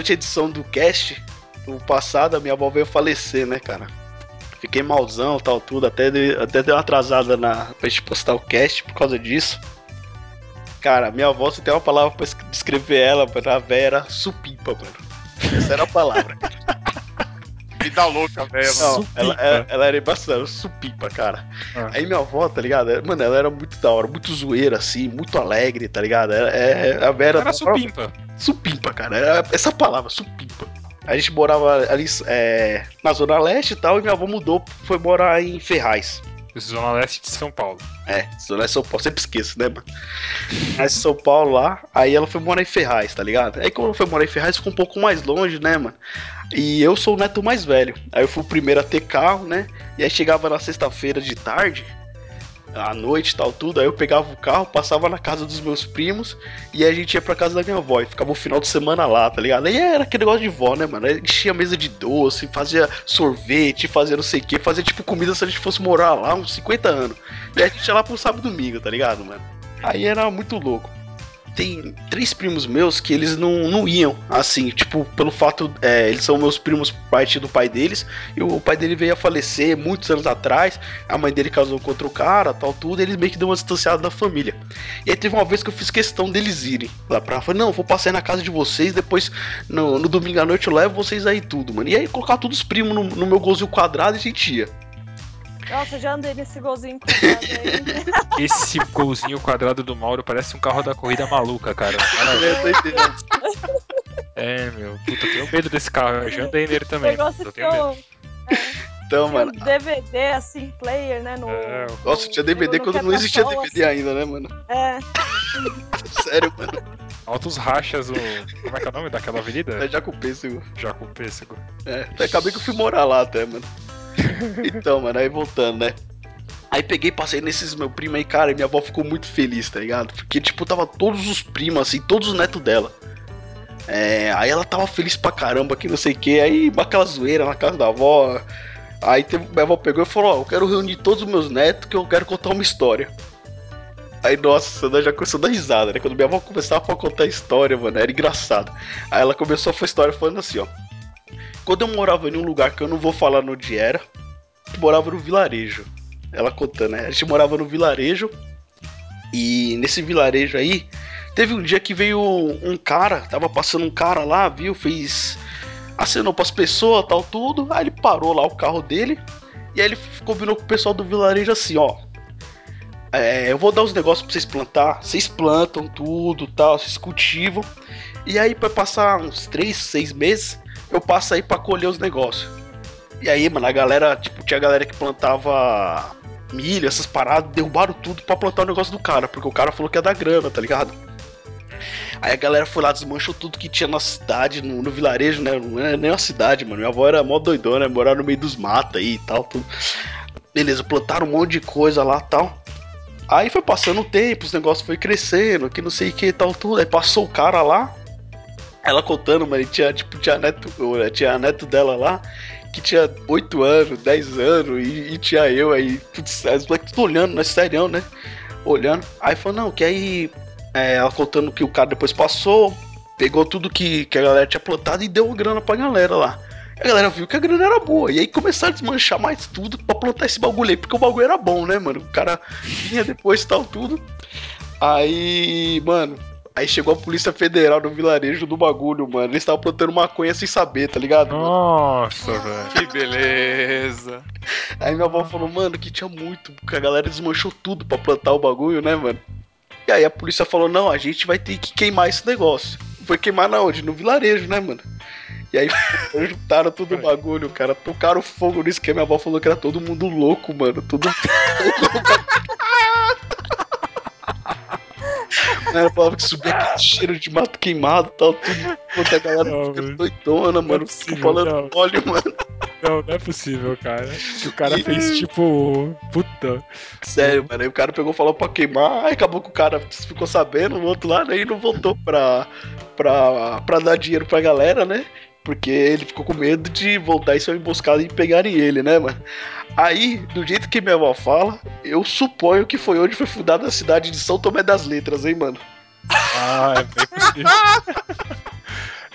durante a edição do cast, no passado, a minha avó veio falecer, né, cara? Fiquei malzão tal, tudo, até, de, até deu uma atrasada na, pra gente postar o cast por causa disso. Cara, minha avó, se tem uma palavra pra descrever ela, mano, a véia era supimpa, mano. Essa era a palavra. Vida louca, velho. Ela, ela, ela era bastante supipa, cara. Ah. Aí minha avó, tá ligado? Mano, ela era muito da hora, muito zoeira, assim, muito alegre, tá ligado? É, é, a Vera. Era supimpa. Supimpa, cara. Era essa palavra, supimpa. A gente morava ali é, na Zona Leste e tal, e minha avó mudou, foi morar em Ferraz. Zona Leste de São Paulo. É, Zona Leste de São Paulo, sempre esqueço, né, mano? Mas São Paulo lá, aí ela foi morar em Ferraz, tá ligado? Aí quando ela foi morar em Ferraz, ficou um pouco mais longe, né, mano? E eu sou o neto mais velho. Aí eu fui o primeiro a ter carro, né? E aí chegava na sexta-feira de tarde, à noite tal, tudo. Aí eu pegava o carro, passava na casa dos meus primos e a gente ia pra casa da minha avó. E ficava o final de semana lá, tá ligado? Aí era aquele negócio de vó, né, mano? Enchia mesa de doce, fazia sorvete, fazia não sei o que, fazia tipo comida se a gente fosse morar lá uns 50 anos. E a gente ia lá pro sábado e domingo, tá ligado, mano? Aí era muito louco tem três primos meus que eles não, não iam, assim, tipo, pelo fato, é, eles são meus primos parte do pai deles, e o pai dele veio a falecer muitos anos atrás, a mãe dele casou com outro cara, tal, tudo, eles meio que deu uma distanciada da família. E aí teve uma vez que eu fiz questão deles irem lá pra, falei, não, vou passar na casa de vocês, depois no, no domingo à noite eu levo vocês aí tudo, mano. E aí colocar todos os primos no, no meu golzinho quadrado e a gente ia. Nossa, já andei nesse golzinho quadrado aí. Esse golzinho quadrado do Mauro parece um carro da corrida maluca, cara. É, meu. Puta, eu tenho medo desse carro. Eu já andei nele também. Eu tenho medo. É. Então, mano. DVD, assim, player, né? No, é, Nossa, tinha DVD no, quando não existia DVD assim. ainda, né, mano? É. Sério, mano. Altos rachas, o. Como é que é o nome daquela avenida? É Jacupêssego. Jacupêssego. É, acabei que eu fui morar lá até, mano. Então, mano, aí voltando, né? Aí peguei, passei nesses meu primo aí, cara, e minha avó ficou muito feliz, tá ligado? Porque, tipo, tava todos os primos, assim, todos os netos dela. É, aí ela tava feliz pra caramba, que não sei o que. Aí, aquela zoeira na casa da avó. Aí teve, minha avó pegou e falou: Ó, eu quero reunir todos os meus netos que eu quero contar uma história. Aí, nossa, já começou a dar risada, né? Quando minha avó começava a contar a história, mano, era engraçado. Aí ela começou a fazer história falando assim: ó. Quando eu morava em um lugar que eu não vou falar onde era, morava no vilarejo. Ela contando, né? A gente morava no vilarejo. E nesse vilarejo aí, teve um dia que veio um cara, tava passando um cara lá, viu? Fez. acenou pras pessoas, tal, tudo. Aí ele parou lá o carro dele. E aí ele combinou com o pessoal do vilarejo assim: ó. É, eu vou dar os negócios pra vocês plantar. Vocês plantam tudo, tal, vocês cultivam. E aí, para passar uns 3, 6 meses, eu passo aí pra colher os negócios. E aí, mano, a galera, tipo, tinha a galera que plantava milho, essas paradas, derrubaram tudo pra plantar o negócio do cara, porque o cara falou que ia dar grana, tá ligado? Aí a galera foi lá, desmanchou tudo que tinha na cidade, no, no vilarejo, né? Não é nem uma cidade, mano. Minha avó era mó doidona, né? Morava no meio dos matos aí e tal, tudo. Beleza, plantaram um monte de coisa lá tal. Aí foi passando o tempo, os negócios foi crescendo, que não sei o que tal, tudo. Aí passou o cara lá, ela contando, mano, tinha, tipo, tinha neto, tinha neto dela lá, que tinha 8 anos, 10 anos, e, e tinha eu aí, tudo, as moleques tudo olhando, nós serião, né? Olhando. Aí falou, não, que aí. É, ela contando que o cara depois passou, pegou tudo que, que a galera tinha plantado e deu uma grana pra galera lá. A galera viu que a grana era boa. E aí começaram a desmanchar mais tudo pra plantar esse bagulho aí, porque o bagulho era bom, né, mano? O cara vinha depois e tal, tudo. Aí, mano, Aí chegou a Polícia Federal no vilarejo do bagulho, mano. Eles estavam plantando maconha sem saber, tá ligado? Nossa, velho. Que beleza. Aí minha avó falou, mano, que tinha muito, porque a galera desmanchou tudo pra plantar o bagulho, né, mano? E aí a polícia falou, não, a gente vai ter que queimar esse negócio. Foi queimar na onde? No vilarejo, né, mano? E aí juntaram tudo o bagulho, cara. Tocaram fogo nisso que a minha avó falou que era todo mundo louco, mano. Tudo. Ela falava que subia aquele cheiro de mato queimado e tal, tudo. Quanto a galera não, fica doidona, mano. É falando não. óleo, mano. Não, não é possível, cara. Que o cara fez tipo. Puta. Sério, mano. Aí o cara pegou e falou pra queimar, aí acabou que o cara ficou sabendo, o outro lado aí não voltou pra, pra, pra dar dinheiro pra galera, né? Porque ele ficou com medo de voltar e ser emboscado e pegarem ele, né, mano? Aí, do jeito que minha avó fala, eu suponho que foi onde foi fundada a cidade de São Tomé das Letras, hein, mano? Ah, é bem possível.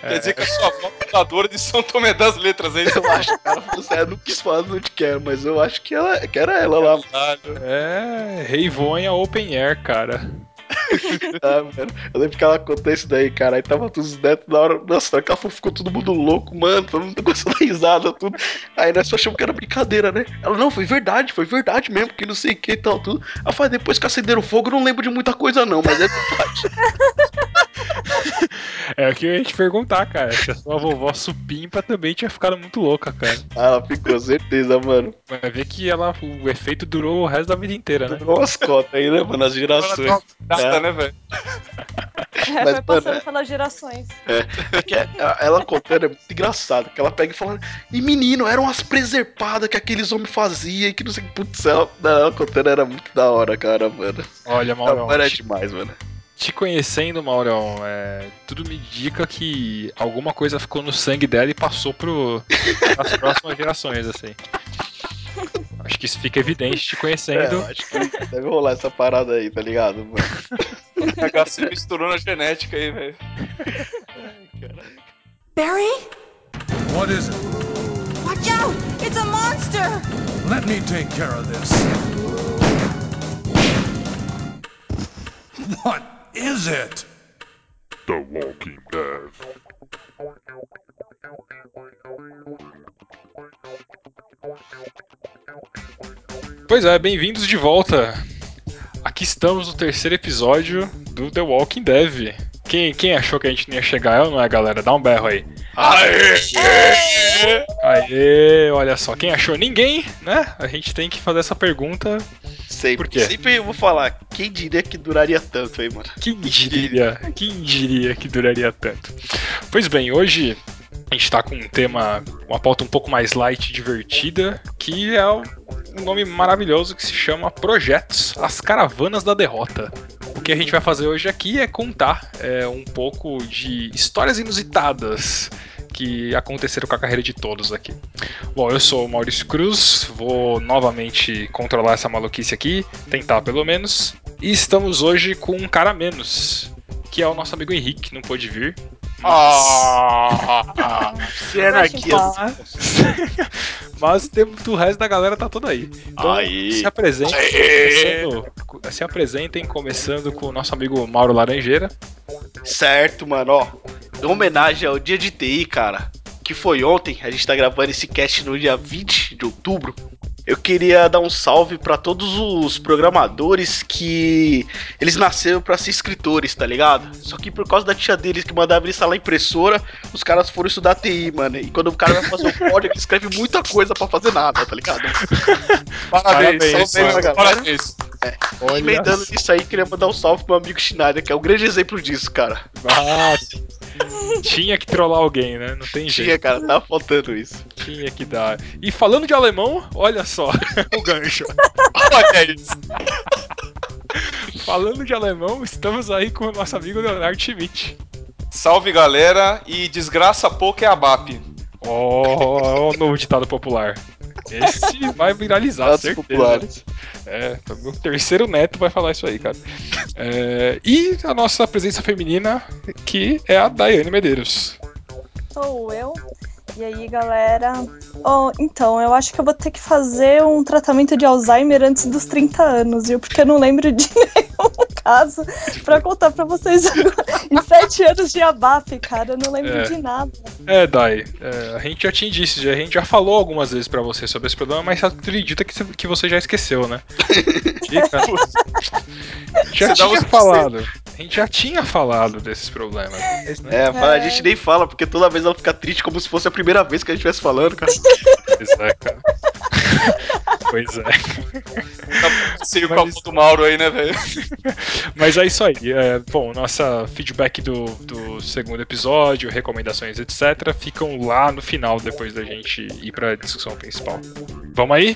Quer dizer que a sua avó é fundadora de São Tomé das Letras, é isso? Eu acho, cara, você não quis falar onde que é, mas eu acho que, ela, que era ela lá. É, Reivonha Open Air, cara. Ah, mano. Eu lembro que ela contou isso daí, cara. Aí tava todos os netos na hora. Nossa, daqui a ficou todo mundo louco, mano. Todo mundo gostou da risada, tudo. Aí nós só achamos que era brincadeira, né? Ela, não, foi verdade, foi verdade mesmo, que não sei o que e tal, tudo. Ela falou, depois que acenderam fogo, eu não lembro de muita coisa, não, mas é verdade. É o que eu ia te perguntar, cara. Se a sua vovó supimpa também tinha ficado muito louca, cara. Ah, ela ficou, certeza, mano. Vai ver que ela, o efeito durou o resto da vida inteira, né? Durou umas cotas aí, né, mano? As gerações. Nada, né, velho? É, Mas, foi passando mano, pelas gerações. Que é- ela contando é muito engraçado. Que ela pega e fala, e menino, eram as preservadas que aqueles homens faziam e que não sei o que. Putz, ela, ela contando era muito da hora, cara, mano. Olha, Maurão, Era te, demais, mano. Te conhecendo, Maurão, é, tudo me indica que alguma coisa ficou no sangue dela e passou pro, as próximas gerações, assim. Acho que isso fica evidente te É, conhecendo. eu acho que deve rolar essa parada aí, tá ligado, mano? O HC misturou na genética aí, velho. Barry? What is it? Watch out! It's a monster! Let me take care of this. What is it? The Walking Dead. Pois é, bem-vindos de volta. Aqui estamos no terceiro episódio do The Walking Dead. Quem, quem achou que a gente não ia chegar? Eu não é, galera? Dá um berro aí. Aê, olha só, quem achou? Ninguém, né? A gente tem que fazer essa pergunta. Sempre. Por quê? Sempre eu vou falar, quem diria que duraria tanto aí, mano? Quem diria? Quem diria que duraria tanto? Pois bem, hoje a gente tá com um tema, uma pauta um pouco mais light e divertida, que é um nome maravilhoso que se chama Projetos As Caravanas da Derrota. O que a gente vai fazer hoje aqui é contar é, um pouco de histórias inusitadas que aconteceram com a carreira de todos aqui. Bom, eu sou o Maurício Cruz, vou novamente controlar essa maluquice aqui, tentar pelo menos. E estamos hoje com um cara menos, que é o nosso amigo Henrique, que não pôde vir. Ah, Que anarquia. Mas, o resto da galera tá toda aí. Então Aí. se apresentem, começando- se apresentem, começando com o nosso amigo Mauro Laranjeira. Certo, mano, ó. Em homenagem ao dia de TI, cara, que foi ontem, a gente tá gravando esse cast no dia 20 de outubro. Eu queria dar um salve pra todos os programadores que eles nasceram pra ser escritores, tá ligado? Só que por causa da tia deles que mandava eles instalar impressora, os caras foram estudar TI, mano. E quando o cara vai fazer o código, ele escreve muita coisa pra fazer nada, tá ligado? parabéns, Parabéns, parabéns, mano. Parabéns. Olha Emendando nisso aí, queria mandar um salve pro meu amigo Schneider, que é um grande exemplo disso, cara. Ah, tinha que trollar alguém, né? Não tem Tinha, jeito. cara, tava faltando isso. Tinha que dar. E falando de alemão, olha só o gancho. Olha isso. Falando de alemão, estamos aí com o nosso amigo Leonardo Schmidt. Salve, galera. E desgraça pouco é a BAP. Ó, o novo ditado popular. Esse vai viralizar, certeza. populares. É, meu terceiro neto vai falar isso aí, cara. É, e a nossa presença feminina, que é a Daiane Medeiros. Sou eu. E aí, galera? Oh, então, eu acho que eu vou ter que fazer um tratamento de Alzheimer antes dos 30 anos, viu? Porque eu não lembro de nenhum caso pra contar pra vocês agora. Em 7 anos de ABAP, cara, eu não lembro É. de nada. É, Dai, é, a gente já tinha dito, já- a gente já falou algumas vezes pra você sobre esse problema, mas acredita que você, que você já esqueceu, né? Dica. já Você tinha falado. A gente já tinha falado desses problemas. mas, né? É, a É. gente nem fala, porque toda vez ela fica triste como se fosse a primeira vez que a gente estivesse falando, cara. Pois é, cara. pois é. Saiu com Mas- a mão do Mauro aí, né, velho? Mas é isso aí. É, bom, nossa feedback do, do segundo episódio, recomendações, etc., ficam lá no final, depois da gente ir pra discussão principal. Vamos aí?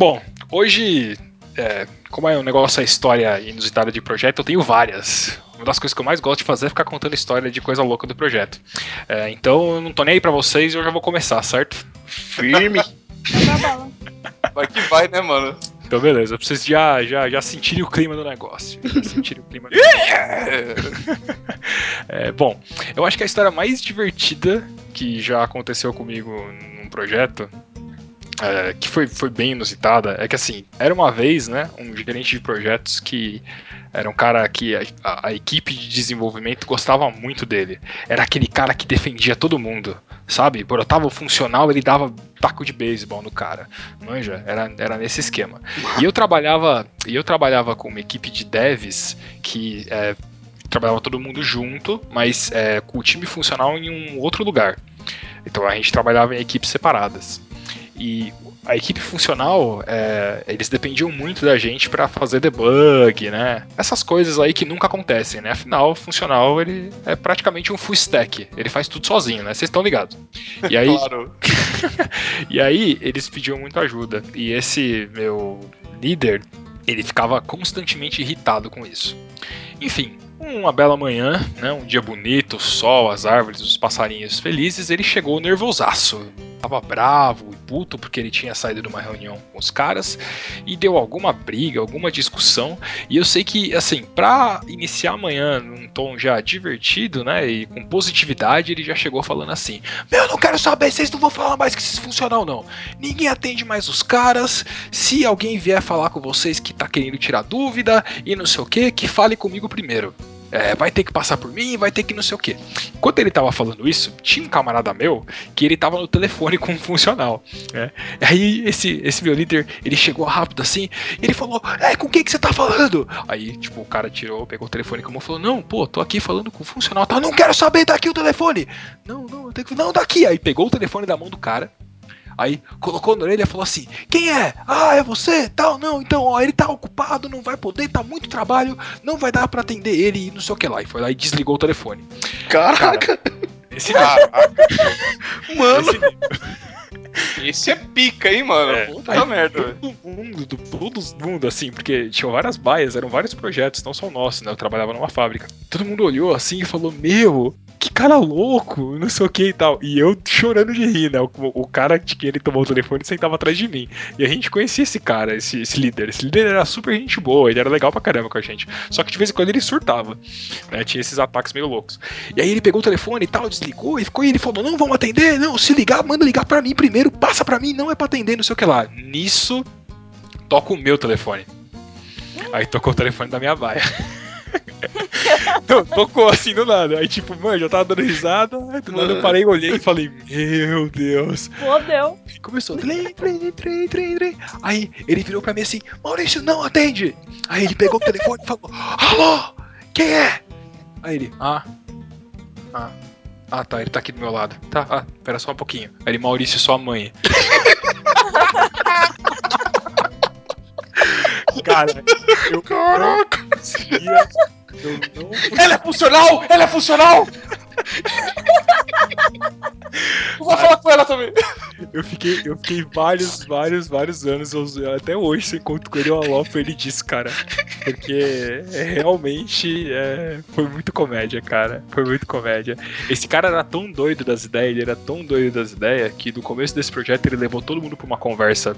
Bom, hoje, é, como é um negócio, a história inusitada de projeto, eu tenho várias. Uma das coisas que eu mais gosto de fazer é ficar contando história de coisa louca do projeto. É, então eu não tô nem aí pra vocês e eu já vou começar, certo? Firme. Tá bom. Vai que vai, né, mano? Então, beleza. Pra vocês já, já, já sentirem o clima do negócio. Já sentirem o clima do negócio. É, bom, eu acho que a história mais divertida que já aconteceu comigo num projeto, é, que foi, foi bem inusitada, é que assim, era uma vez, né, um gerente de projetos que era um cara que a, a- a equipe de desenvolvimento gostava muito dele. Era aquele cara que defendia todo mundo, sabe? Brotava o funcional, ele dava taco de beisebol no cara. Manja, era, era nesse esquema. E eu trabalhava, e eu trabalhava com uma equipe de devs que é, trabalhava todo mundo junto, mas é, com o time funcional em um outro lugar. Então a gente trabalhava em equipes separadas. E a equipe funcional, é, eles dependiam muito da gente para fazer debug, né? Essas coisas aí que nunca acontecem, né? Afinal, o funcional ele é praticamente um full stack. Ele faz tudo sozinho, né? Vocês estão ligados. E aí, Claro. e aí eles pediam muita ajuda. E esse meu líder, ele ficava constantemente irritado com isso. Enfim, uma bela manhã, né, um dia bonito, o sol, as árvores, os passarinhos felizes, ele chegou nervosaço. Tava bravo e puto porque ele tinha saído de uma reunião com os caras e deu alguma briga, alguma discussão. E eu sei que, assim, pra iniciar amanhã num tom já divertido, né, e com positividade, ele já chegou falando assim: Meu, eu não quero saber, vocês não vão falar mais que esses funcional, não. Ninguém atende mais os caras. Se alguém vier falar com vocês que tá querendo tirar dúvida e não sei o que, que fale comigo primeiro. É, vai ter que passar por mim, vai ter que não sei o que. Enquanto ele tava falando isso, tinha um camarada meu que ele tava no telefone com um funcional. Né? Aí esse, esse meu líder, ele chegou rápido assim, e ele falou: É, com quem que você tá falando? Aí, tipo, o cara tirou, pegou o telefone com a mão falou: Não, pô, tô aqui falando com o funcional, tá? Não quero saber daqui o telefone! Não, não, eu tenho que. Não, daqui! Aí pegou o telefone da mão do cara. Aí colocou na orelha e falou assim: Quem é? Ah, é você? Tal, não, então, ó, ele tá ocupado, não vai poder, tá muito trabalho, não vai dar pra atender ele e não sei o que lá. E foi lá e desligou o telefone. Caraca, Esse Caraca, mano. esse. Esse é pica, hein, mano? É. Puta Aí, merda, velho. Todo mundo, do, todo mundo, assim, porque tinham várias baias, eram vários projetos, não só o nosso, né? Eu trabalhava numa fábrica. Todo mundo olhou assim e falou: Meu, que cara louco, não sei o que e tal. E eu chorando de rir, né? O, o cara de que ele tomou o telefone sentava atrás de mim. E a gente conhecia esse cara, esse, esse líder. Esse líder era super gente boa, ele era legal pra caramba com a gente. Só que de vez em quando ele surtava, né? Tinha esses ataques meio loucos. E aí ele pegou o telefone e tal, desligou e ficou e ele falou: Não, vamos atender, não, se ligar, manda ligar pra mim primeiro, passa pra mim, não é pra atender, não sei o que lá. Nisso, toca o meu telefone. Aí tocou o telefone da minha baia. Não, tocou assim do nada. Aí, tipo, mano, já tava dando risada. Aí do nada eu parei, olhei e falei, meu Deus. Fodeu. Começou, trem, trem, trem, trem, trem. Aí ele virou pra mim assim, Maurício, não atende. Aí ele pegou o telefone e falou, alô, quem é? Aí ele, ah, ah, ah tá, ele tá aqui do meu lado. Tá, ah, pera só um pouquinho. Aí ele, Maurício, sua mãe. Cara, eu Caraca. não conseguia. Eu não Ela é funcional! Ela é funcional! Vou falar com ela também. Eu fiquei, eu fiquei vários, vários, vários anos, até hoje, se encontro com ele, eu alopro ele disso, cara. Porque é, realmente é, foi muito comédia, cara. Foi muito comédia. Esse cara era tão doido das ideias, ele era tão doido das ideias, que no começo desse projeto ele levou todo mundo pra uma conversa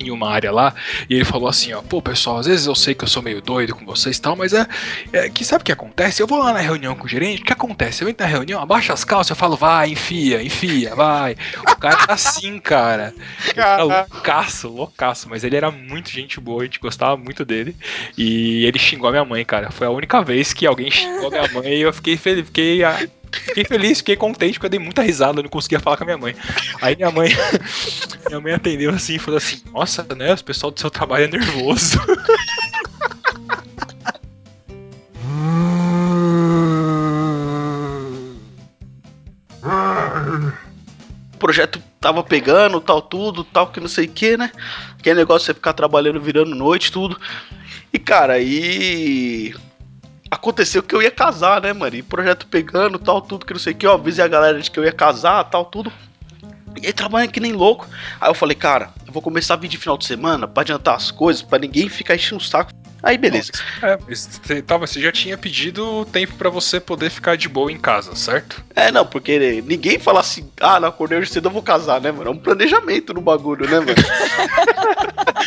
em uma área lá, e ele falou assim, ó, pô, pessoal, às vezes eu sei que eu sou meio doido com vocês e tal, mas é, é que sabe o que acontece? Eu vou lá na reunião com o gerente, o que acontece? Eu entro na reunião, abaixa as calças, eu falo, vai, enfia, enfia, vai. O cara tá assim, cara. Ele loucaço, loucaço, mas ele era muito gente boa, a gente gostava muito dele. E ele xingou a minha mãe, cara. Foi a única vez que alguém xingou a minha mãe e eu fiquei feliz, fiquei, ah, fiquei feliz, fiquei contente porque eu dei muita risada, eu não conseguia falar com a minha mãe. Aí minha mãe, minha mãe atendeu assim e falou assim: Nossa, né? O pessoal do seu trabalho é nervoso. O projeto tava pegando, tal, tudo, tal, que não sei o que, né? Aquele negócio de você ficar trabalhando, virando noite, tudo. E, cara, aí. Aconteceu que eu ia casar, né, mano? E projeto pegando, tal, tudo, que não sei o que. Eu avisei a galera de que eu ia casar, tal, tudo. E aí trabalhando que nem louco. Aí eu falei, cara, eu vou começar a vir de final de semana pra adiantar as coisas, pra ninguém ficar enchendo o saco. Aí, beleza. É, você, tava, você já tinha pedido tempo pra você poder ficar de boa em casa, certo? É, não, porque ninguém fala assim, ah, não acordei hoje cedo, eu vou casar, né, mano? É um planejamento no bagulho, né, mano?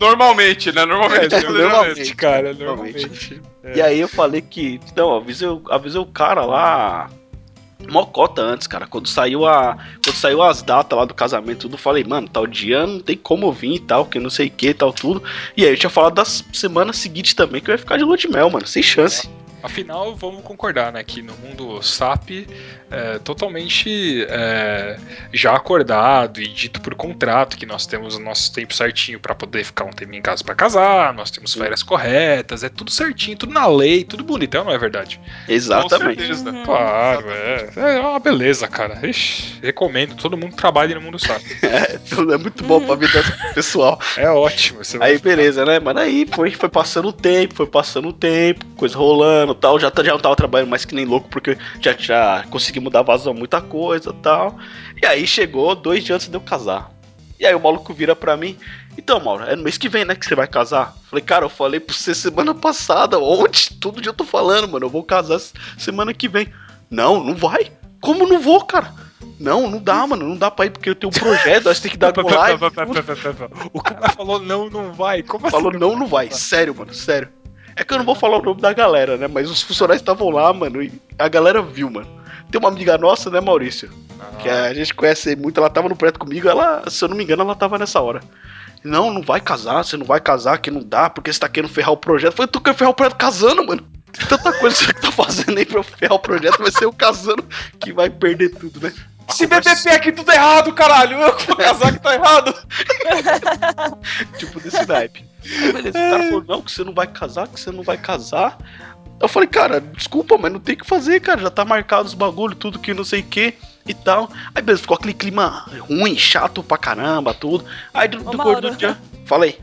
Normalmente, né? Normalmente. É, beleza normalmente, cara, Normalmente. normalmente. E aí eu falei que. Não, avisei, o- avisei o cara lá. Mocota antes, cara. Quando saiu a. Quando saiu as datas lá do casamento, tudo, falei, mano, tal dia não tem como vir e tal, que não sei o que, tal, tudo. E aí eu tinha falado das semanas seguintes também que eu ia ficar de lua de mel, mano, sem chance. Afinal, vamos concordar, né, que no mundo SAP é totalmente é, já acordado e dito por contrato que nós temos o nosso tempo certinho pra poder ficar um tempo em casa pra casar, nós temos férias corretas, é tudo certinho, tudo na lei, tudo bonitão, não é verdade? Exatamente. Com certeza. Uhum. Claro, é. É uma beleza, cara. Ixi, recomendo, todo mundo trabalhe no mundo SAP. É, tudo é muito bom pra vida pessoal. É ótimo. Aí beleza, né? Mas aí foi, foi passando o tempo, foi passando o tempo, coisa rolando tal. Já, tá- já não tava trabalhando mais que nem louco, porque já, já consegui mudar vazão muita coisa tal. E aí chegou dois dias antes de eu casar. E aí o maluco vira pra mim. Então, Mauro, é no mês que vem, né, que você vai casar? Falei, cara, eu falei pra você semana passada, ontem, todo dia eu tô falando, mano, eu vou casar semana que vem. Não, não vai. Como não vou, cara? Não, não dá, mano, não dá pra ir porque eu tenho um projeto, aí você tem que dar go live. O cara falou não, não vai. Como Falou, assim? não, não vai. Sério, mano, sério. É que eu não vou falar o nome da galera, né? Mas os funcionários estavam lá, mano, e a galera viu, mano. Tem uma amiga nossa, né, Maurício? Que a gente conhece muito, ela tava no projeto comigo, ela, se eu não me engano, ela tava nessa hora. Não, não vai casar, você não vai casar, que não dá, porque você tá querendo ferrar o projeto. Eu falei, tu quer ferrar o projeto casando, mano? Tem Tanta coisa que você tá fazendo aí pra eu ferrar o projeto, vai ser eu casando que vai perder tudo, né? Se BBP aqui tudo errado, caralho. Eu que vou casar que tá errado. tipo desse naipe. Aí, beleza, o cara falou, não, que você não vai casar, que você não vai casar. Eu falei, cara, desculpa, mas não tem o que fazer, cara. Já tá marcado os bagulho, tudo que não sei o que e tal. Aí, beleza, ficou aquele clima ruim, chato pra caramba, tudo. Aí, do, do cor do dia. Falei.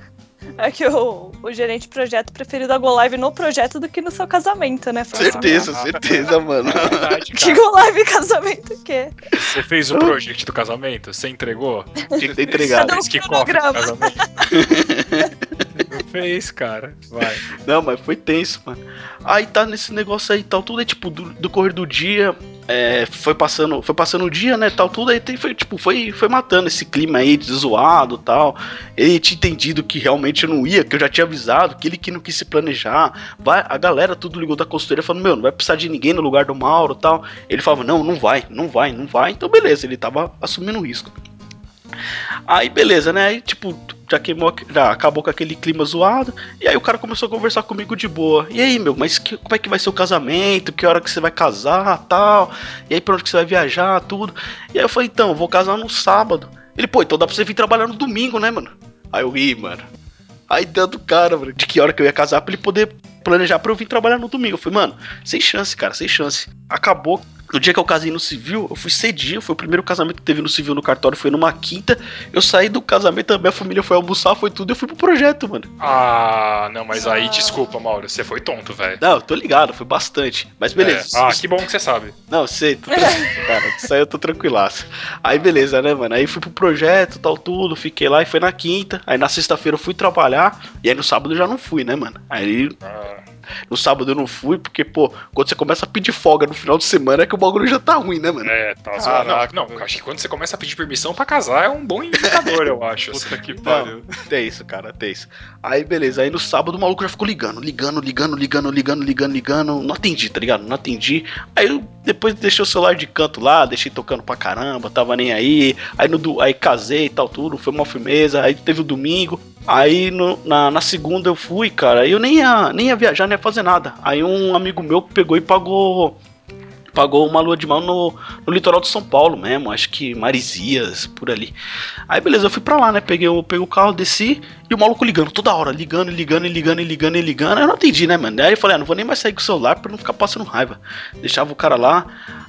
É que o, o gerente de projeto preferiu dar go live no projeto do que no seu casamento, né? Foi assim, Certeza, certeza, mano. É verdade, Que go live casamento o quê? Você fez o project do casamento? Você entregou? Tinha que ter entregado. Cadê o cronograma? Fez, cara. Vai. Não, mas foi tenso, mano. Aí tá nesse negócio aí, tal, tudo aí, tipo, do, do correr do dia, é, foi passando, foi passando o dia, né, tal, tudo aí, foi, tipo, foi, foi matando esse clima aí de zoado, tal. Ele tinha entendido que realmente eu não ia, que eu já tinha avisado, que ele que não quis se planejar. Vai, a galera tudo ligou da consultoria falando, meu, não vai precisar de ninguém no lugar do Mauro, tal. Ele falava, não, não vai, não vai, não vai. Então beleza, ele tava assumindo o risco. Aí beleza, né? Aí tipo, já queimou, já acabou com aquele clima zoado. E aí o cara começou a conversar comigo de boa. E aí, meu, mas que- como é que vai ser o casamento? Que hora que você vai casar, tal? E aí pra onde que você vai viajar, tudo? E aí eu falei, então, eu vou casar no sábado. Ele, pô, então dá pra você vir trabalhar no domingo, né, mano? Aí eu ri, mano. Aí deu do cara, mano, de que hora que eu ia casar pra ele poder planejar pra eu vir trabalhar no domingo. Eu falei, mano, sem chance, cara, sem chance. Acabou. No dia que eu casei no civil, eu fui cedinho, foi o primeiro casamento que teve no civil no cartório, foi numa quinta. Eu saí do casamento, a minha família foi almoçar, foi tudo, eu fui pro projeto, mano. Ah, não, mas aí Ah. desculpa, Mauro. Você foi tonto, velho. Não, eu tô ligado, foi bastante. Mas beleza. É. Ah, que bom que você sabe. Não, sei, tô tranquilo, cara. Isso aí eu tô tranquilaço. Aí beleza, né, mano? Aí fui pro projeto, tal, tudo, fiquei lá e foi na quinta. Aí na sexta-feira eu fui trabalhar. E aí no sábado eu já não fui, né, mano? Aí Ah, no sábado eu não fui, porque, pô, quando você começa a pedir folga no final de semana é que o bagulho já tá ruim, né, mano? é, tá zoando. Caraca, Não, não, acho que quando você começa a pedir permissão pra casar é um bom indicador, eu acho. assim. Puta que Não, pariu. tem isso, cara, tem isso. Aí, beleza, aí no sábado o maluco já ficou ligando, ligando, ligando, ligando, ligando, ligando, ligando. Não atendi, tá ligado? Não atendi. Aí eu depois deixei o celular de canto lá, deixei tocando pra caramba, tava nem aí. Aí, no, aí casei e tal, tudo, foi uma firmeza. Aí teve o domingo. Aí no- na, na segunda eu fui, cara. Eu nem ia, nem ia viajar, nem ia fazer nada. Aí um amigo meu pegou e pagou. Pagou uma lua de mel no, no litoral de São Paulo mesmo, acho que Marizias, por ali. Aí beleza, eu fui pra lá, né? Peguei o, peguei o carro, desci e o maluco ligando toda hora, ligando, ligando, ligando, ligando, ligando. Eu não atendi, né, mano? Aí eu falei, ah, não vou nem mais sair com o celular pra não ficar passando raiva. Deixava o cara lá.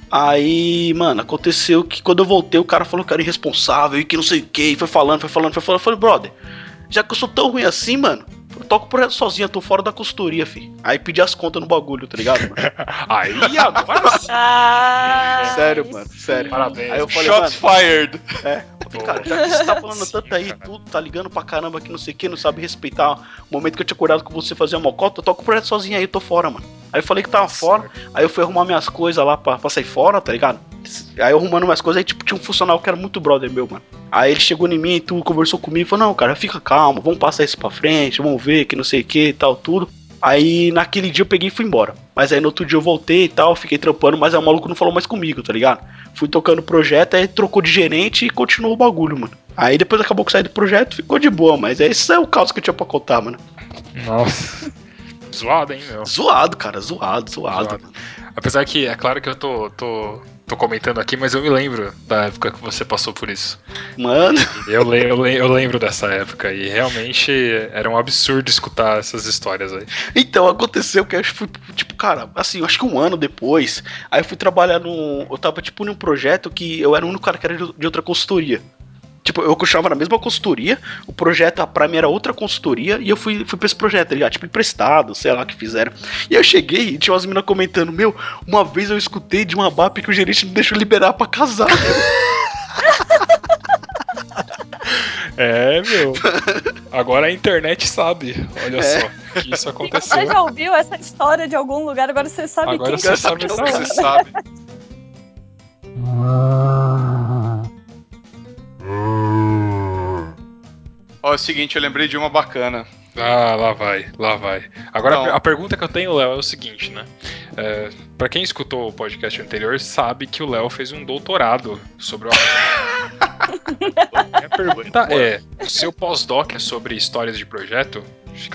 Aí, mano, aconteceu que quando eu voltei, o cara falou que era irresponsável e que não sei o que. Foi falando, foi falando, foi falando. Eu falei, brother, já que eu sou tão ruim assim, mano, eu toco por sozinho, eu tô fora da consultoria, fi. Aí pedi as contas no bagulho, tá ligado, mano? Aí agora sim. Ah, sério, mano, sério. Parabéns. Aí eu falei, Shots fired. Falei, cara, já que você tá falando Sim, tanto aí, cara. tudo, tá ligando pra caramba que não sei o que, não sabe respeitar o momento que eu tinha acordado com você fazer uma mocota, eu toco o projeto sozinho aí, eu tô fora, mano. Aí eu falei que tava fora, aí eu fui arrumar minhas coisas lá pra, pra sair fora, tá ligado? Aí eu arrumando umas coisas, aí tipo, tinha um funcionário que era muito brother meu, mano. Aí ele chegou em mim e tudo, conversou comigo, falou, não, cara, fica calmo, vamos passar isso pra frente, vamos ver que não sei o que e tal, tudo. Aí naquele dia eu peguei e fui embora. Mas aí no outro dia eu voltei e tal, fiquei trampando, mas aí o maluco não falou mais comigo, tá ligado? Fui tocando o projeto, aí trocou de gerente e continuou o bagulho, mano. Aí depois acabou que saí do projeto, ficou de boa, mas esse é o caos que eu tinha pra contar, mano. Nossa. Zoado, hein, meu? Zoado, cara, zoado, zoado. Zoado. Apesar que é claro que eu tô, tô, tô comentando aqui, mas eu me lembro da época que você passou por isso. Mano, Eu, le, eu, le- eu lembro dessa época e realmente era um absurdo escutar essas histórias aí. então aconteceu que eu fui, tipo, cara, assim, eu acho que um ano depois, aí eu fui trabalhar num. Eu tava, tipo, num projeto que eu era o único cara que era de de outra consultoria. Tipo, eu continuava na mesma consultoria, o projeto, a pra mim era outra consultoria, e eu fui, fui pra esse projeto, tá ligado? Tipo, emprestado, sei lá o que fizeram. E aí eu cheguei e tinha umas meninas comentando, meu, uma vez eu escutei de uma BAP que o gerente não deixou liberar pra casar. É, meu. Agora a internet sabe, olha É. só, que isso Você aconteceu. já ouviu essa história de algum lugar, agora você sabe Agora quem você sabe sabe Você sabe. Ó, é o seguinte, eu lembrei de uma bacana. Ah, lá vai, lá vai. Agora Então- a pergunta que eu tenho, Léo, é o seguinte, né? É, para quem escutou o podcast anterior, sabe que o Léo fez um doutorado sobre o Minha pergunta é: o seu pós-doc é sobre histórias de projeto?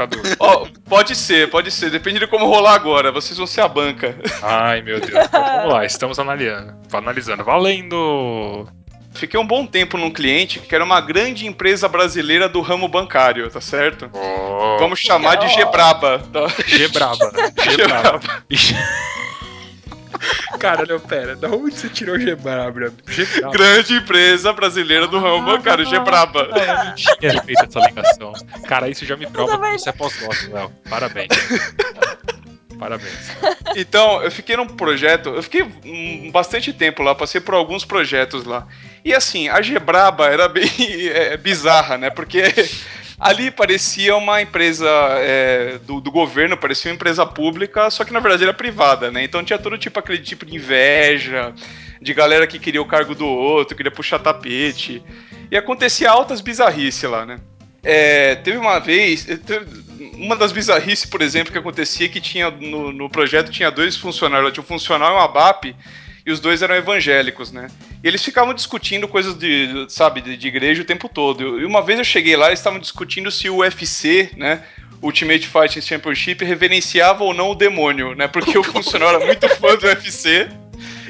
Dúvida. Ó, pode ser, pode ser. Depende de como rolar agora. Vocês vão ser a banca. Ai, meu Deus. Então, vamos lá, estamos analisando. Analisando. Valendo! Fiquei um bom tempo num cliente que era uma grande empresa brasileira do ramo bancário, tá certo? Oh, Vamos chamar de Gebraba. Tá? Gebraba. Gebraba. Cara, não, pera. Da onde você tirou Gebraba? Gebraba. Grande empresa brasileira do ramo bancário, Gebraba. Ah, eu não tinha feito essa ligação. Cara, isso já me prova que você é pós-doc, Léo. Parabéns. Parabéns. Então, eu fiquei num projeto, eu fiquei hum, bastante tempo lá, passei por alguns projetos lá. E assim, a Gebraba era bem é, bizarra, né? Porque ali parecia uma empresa é, do, do governo, parecia uma empresa pública, só que na verdade era privada, né? Então tinha todo tipo aquele tipo de inveja, de galera que queria o cargo do outro, queria puxar tapete. E acontecia altas bizarrices lá, né? É, teve uma vez, teve- uma das bizarrices, por exemplo, que acontecia que tinha no, no projeto tinha dois funcionários, tinha um funcionário e um ABAP, e os dois eram evangélicos, né? E eles ficavam discutindo coisas de, sabe, de, de igreja o tempo todo. E uma vez eu cheguei lá, eles estavam discutindo se o UFC, né, Ultimate Fighting Championship, reverenciava ou não o demônio, né? Porque o funcionário era muito fã do UFC.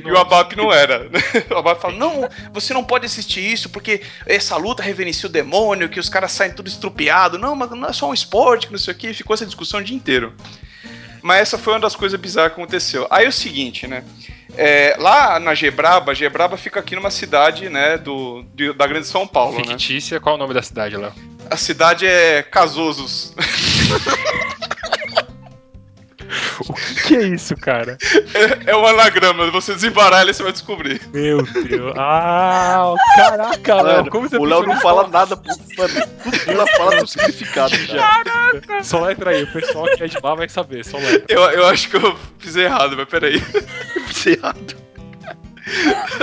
E o Abap não era. O Abap fala: Não, você não pode assistir isso porque essa luta reverencia o demônio, que os caras saem tudo estrupiado. Não, mas não é só um esporte, que não sei o que. Ficou essa discussão o dia inteiro. Mas essa foi uma das coisas bizarras que aconteceu. Aí é o seguinte, né? É, lá na Gebraba, Gebraba fica aqui numa cidade, né, do, de- da Grande São Paulo, né? Fictícia, qual é o nome da cidade, Léo? A cidade é Casosos. O que, que é isso, cara? É um anagrama, você desembaralha e você vai descobrir. Meu Deus. Ah, caraca, Léo. mano Como você o Léo não fala nada, pô, mano, tudo que ela fala um significado já. nisso? Só letra aí, o pessoal que é de lá vai saber, só letra. Eu, eu acho que eu fiz errado, mas peraí. Fiz errado.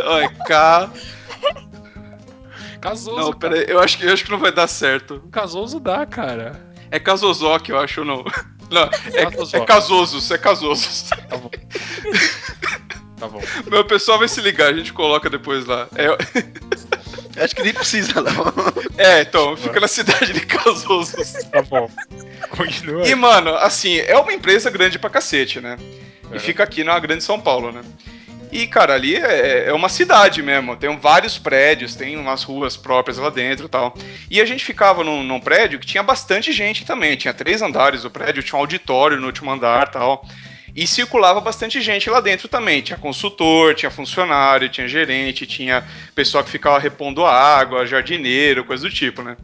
Olha, K. Casoso, Não, peraí, eu acho, que, eu acho que não vai dar certo. Casoso dá, cara. É Casozoc, eu acho, não. Não, é, Casozoc. é Casosos, é Casosos. Tá bom. Tá bom. Meu pessoal vai se ligar, a gente coloca depois lá. É, Acho que nem precisa, não. é então, fica na cidade de Casosos. Tá bom. Continua. E, mano, assim, é uma empresa grande pra cacete, né? É. E fica aqui na Grande São Paulo, né? E, cara, ali é, é uma cidade mesmo. Tem vários prédios, tem umas ruas próprias lá dentro e tal. E a gente ficava num, num prédio que tinha bastante gente também. Tinha três andares o prédio, tinha um auditório no último andar tal. E circulava bastante gente lá dentro também. Tinha consultor, tinha funcionário, tinha gerente, tinha pessoal que ficava repondo água, jardineiro, coisa do tipo, né?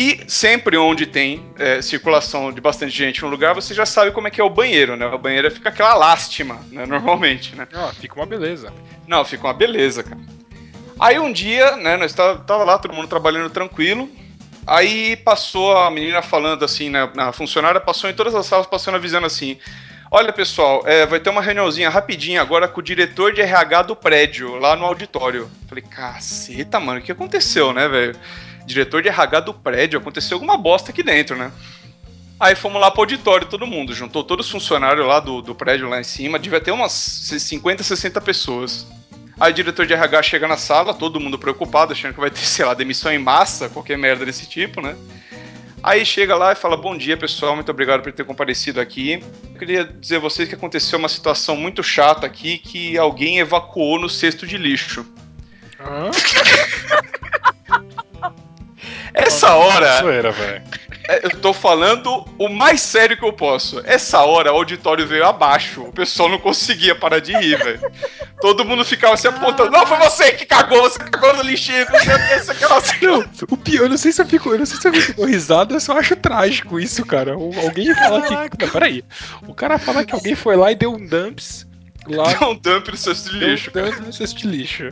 E sempre onde tem é, circulação de bastante gente no lugar, você já sabe como é que é o banheiro, né? O banheiro fica aquela lástima, né? Normalmente, né? Fica uma beleza. Não, fica uma beleza, cara. Aí um dia, né, nós tava, tava lá, todo mundo trabalhando tranquilo. Aí passou a menina falando assim, né, a funcionária passou em todas as salas, passando avisando assim: Olha, pessoal, é, vai ter uma reuniãozinha rapidinha agora com o diretor de RH do prédio, lá no auditório. Falei, caceta, mano, o que aconteceu, né, velho? Diretor de RH do prédio, aconteceu alguma bosta aqui dentro, né? Aí fomos lá pro auditório, todo mundo. Juntou todos os funcionários lá do, do prédio lá em cima. Devia ter umas 50, 60 pessoas. Aí o diretor de RH chega na sala, todo mundo preocupado, achando que vai ter, sei lá, demissão em massa, qualquer merda desse tipo, né? Aí chega lá e fala: Bom dia, pessoal, muito obrigado por ter comparecido aqui. Eu queria dizer a vocês que aconteceu uma situação muito chata aqui que alguém evacuou no cesto de lixo. Hã? Essa hora, Zoeira, velho. é, eu tô falando o mais sério que eu posso. Essa hora o auditório veio abaixo, o pessoal não conseguia parar de rir, velho. Todo mundo ficava se apontando: Não, foi você que cagou, você cagou no lixinho, não sei o que, isso aqui, não o que. Não, o pior, eu não sei se eu fico, eu não sei se eu fico risada, eu só acho trágico isso, cara. O- Alguém fala que. Não, peraí. O cara fala que alguém foi lá e deu um dumps lá. Deu um dump no cesto de lixo. um dump no cesto de lixo.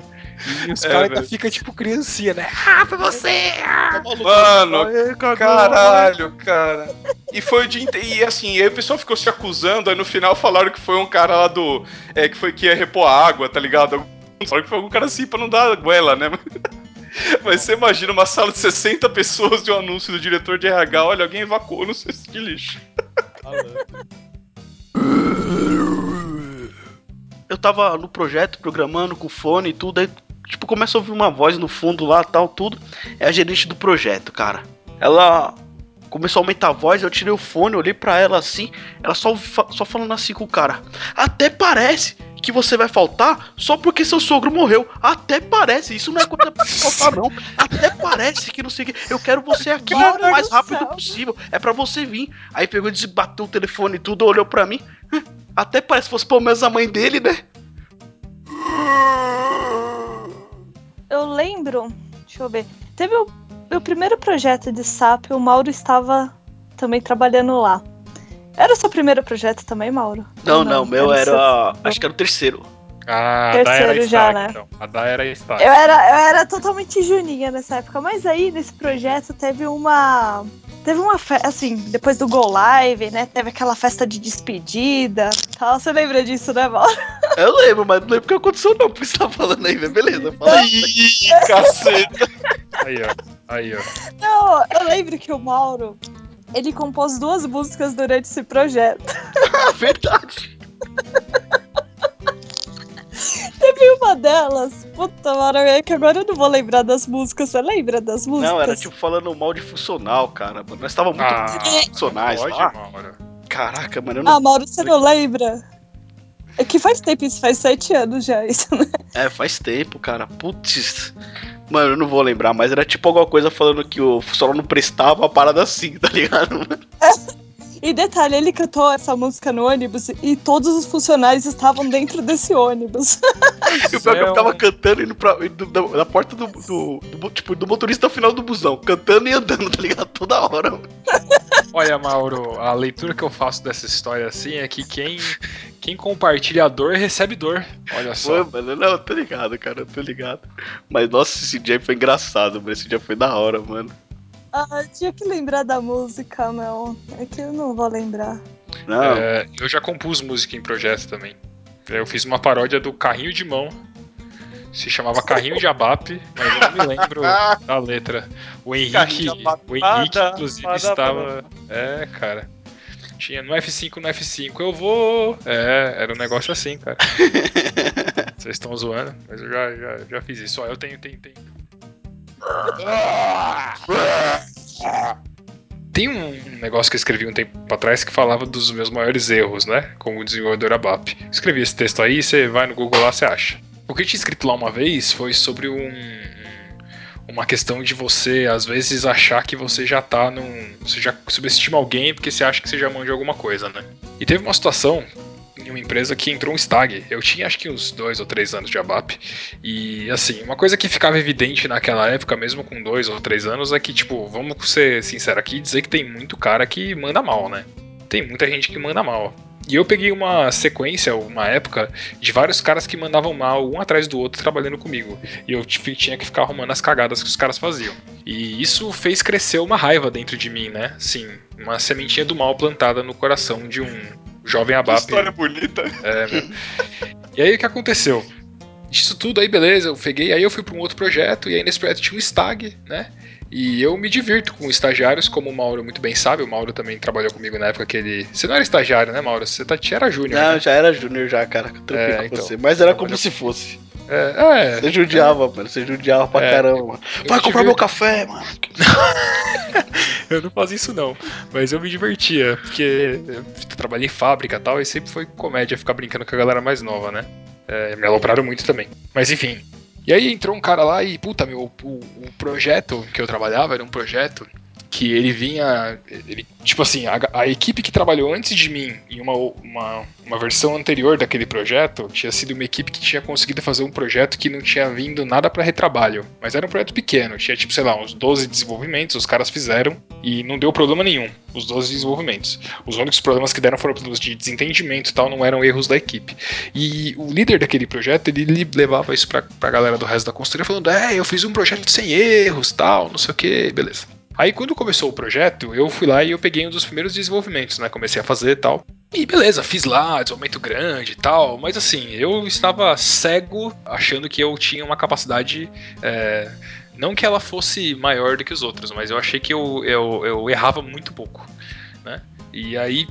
E os É, caras ainda ficam tipo criancinha, né? Ah, foi você! Ah, Mano, Ai, cagou. Caralho, cara. E foi o dia inteiro. E assim, aí o pessoal ficou se acusando, aí no final falaram que foi um cara lá do. É, que foi que ia repor água, tá ligado? Falaram que foi algum cara assim pra não dar goela, né? Mas você imagina uma sala de 60 pessoas de um anúncio do diretor de RH, olha, alguém evacuou no cesto de lixo. Eu tava no projeto, programando com fone e tudo, aí, tipo, começa a ouvir uma voz no fundo lá, tal, tudo. É a gerente do projeto, cara. Ela começou a aumentar a voz, eu tirei o fone, olhei pra ela assim, ela só, só falando assim com o cara. Até parece que você vai faltar só porque seu sogro morreu. Até parece, isso não é coisa pra faltar, não. Até parece que não sei o que. Eu quero você aqui Mano o mais do rápido céu. possível. É pra você vir. Aí pegou e desbateu o telefone e tudo, olhou pra mim. Até parece que fosse pelo menos a mãe dele, né? Eu lembro, deixa eu ver. Teve o meu primeiro projeto de SAP, o Mauro estava também trabalhando lá. Era o seu primeiro projeto também, Mauro? Não, Ou não, meu o seu- era. Acho que era o terceiro. Ah, a da era Terceiro já, Stark, né? então. A da era Stark. Eu era, eu era totalmente juninha nessa época, mas aí nesse projeto teve uma. Teve uma festa, assim, depois do Go Live, né? Teve aquela festa de despedida tal. Você lembra disso, né, Mauro? Eu lembro, mas não lembro o que aconteceu, não. Porque você tá falando aí, velho. Beleza, fala aí. Ih, caceta. Aí, ó. Aí, ó. Não, eu lembro que o Mauro. Ele compôs duas músicas durante esse projeto. Ah, verdade. Uma delas. Puta, Mauro, é que agora eu não vou lembrar das músicas. Você lembra das músicas? Não, era tipo falando mal de funcional, cara. Nós tava muito Ah, funcionais Pode, lá. Mauro. Caraca, mano. Eu não... Ah, Mauro, você não lembra? É que faz tempo, isso faz sete anos já, isso, né? É, faz tempo, cara. Putz. Mano, eu não vou lembrar, mas era tipo alguma coisa falando que o funcional não prestava uma parada assim, tá ligado? E detalhe, ele cantou essa música no ônibus e todos os funcionários estavam dentro desse ônibus. E o pior é que eu ficava um- cantando indo pra, indo da, da porta do, do, do- Tipo, do motorista ao final do busão. Cantando e andando, tá ligado? Toda hora. Olha, Mauro, a leitura que eu faço dessa história assim é que quem, quem compartilha a dor recebe dor. Olha só. Pô, mano, não, eu tô ligado, cara, eu tô ligado. Mas nossa, esse dia foi engraçado, mano. Esse dia foi da hora, mano. Ah, tinha que lembrar da música, meu. É que eu não vou lembrar. Não, É, eu já compus música em projeto também. Eu fiz uma paródia do Carrinho de Mão. Se chamava Carrinho de Abap, mas eu não me lembro da letra. O Henrique, o Henrique inclusive, estava. É, cara. Tinha no F5, no F5, eu vou. É, era um negócio assim, cara. Vocês estão zoando, mas eu já, já, já fiz isso. Ó, eu tenho, tenho, tenho. Tem um negócio que eu escrevi um tempo atrás que falava dos meus maiores erros, né? Como desenvolvedor ABAP. Escrevi esse texto aí, você vai no Google lá, você acha. O que eu tinha escrito lá uma vez foi sobre um uma questão de você, às vezes, achar que você já tá num. Você já subestima alguém porque você acha que você já manja alguma coisa, né? E teve uma situação em uma empresa que entrou um stag. Eu tinha acho que uns dois ou três anos de ABAP. E assim, uma coisa que ficava evidente naquela época, mesmo com dois ou três anos, é que, tipo, vamos ser sinceros aqui dizer que tem muito cara que manda mal, né? Tem muita gente que manda mal. E eu peguei uma sequência, uma época, de vários caras que mandavam mal, um atrás do outro, trabalhando comigo. E eu tinha que ficar arrumando as cagadas que os caras faziam. E isso fez crescer uma raiva dentro de mim, né? Sim, uma sementinha do mal plantada no coração de um jovem Que Abap. história bonita. É, meu. E aí o que aconteceu? Disso tudo aí, beleza, eu peguei, aí eu fui para um outro projeto, e aí nesse projeto tinha um stag, né? E eu me divirto com estagiários, como o Mauro muito bem sabe, o Mauro também trabalhou comigo na época que ele. Você não era estagiário, né, Mauro? Você tá, era júnior. Não, né? já era júnior já, cara. Tranquilo É, com então. você. Mas era como se fosse. É, é, Você judiava, mano. Você judiava pra É. caramba, Vai comprar meu café, mano. eu não fazia isso não, mas eu me divertia, porque eu trabalhei em fábrica e tal, e sempre foi comédia ficar brincando com a galera mais nova, né? É, me alopraram muito também. Mas enfim. E aí entrou um cara lá e, puta, meu, o, o projeto que eu trabalhava era um projeto que ele vinha. Ele, tipo assim, a, a equipe que trabalhou antes de mim em uma, uma, uma versão anterior daquele projeto tinha sido uma equipe que tinha conseguido fazer um projeto que não tinha vindo nada pra retrabalho. Mas era um projeto pequeno, tinha tipo, sei lá, uns 12 desenvolvimentos, os caras fizeram e não deu problema nenhum, os 12 desenvolvimentos. Os únicos problemas que deram foram problemas de desentendimento e tal, não eram erros da equipe. E o líder daquele projeto, ele levava isso pra, pra galera do resto da consultoria falando: É, eu fiz um projeto sem erros, tal, não sei o que, beleza. Aí quando começou o projeto, eu fui lá e eu peguei um dos primeiros desenvolvimentos, né? Comecei a fazer e tal. E beleza, fiz lá, desenvolvimento grande e tal, mas assim, eu estava cego achando que eu tinha uma capacidade. é, não que ela fosse maior do que os outros, mas eu achei que eu, eu, eu errava muito pouco, né? E aí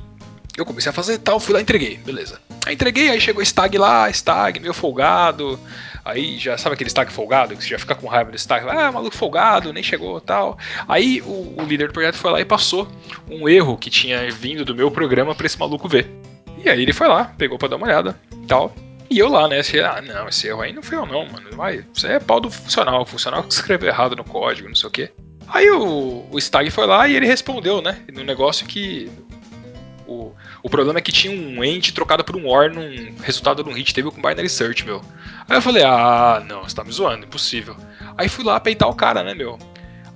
eu comecei a fazer tal, fui lá e entreguei, beleza. Aí entreguei, aí chegou stag lá, stag, meio folgado. Aí já sabe aquele stag folgado, que você já fica com raiva do stag, ah, maluco folgado, nem chegou tal. Aí o, o líder do projeto foi lá e passou um erro que tinha vindo do meu programa pra esse maluco ver. E aí ele foi lá, pegou pra dar uma olhada tal. E eu lá, né? Assim, ah, não, esse erro aí não foi eu, não, mano. Vai, isso aí é pau do funcional. O funcional que escreveu errado no código, não sei o quê. Aí o, o Stag foi lá e ele respondeu, né? No negócio que. O, o problema é que tinha um end trocado por um OR num resultado de um hit table com binary search, meu. Aí eu falei, ah, não, você tá me zoando, impossível. Aí fui lá peitar o cara, né, meu?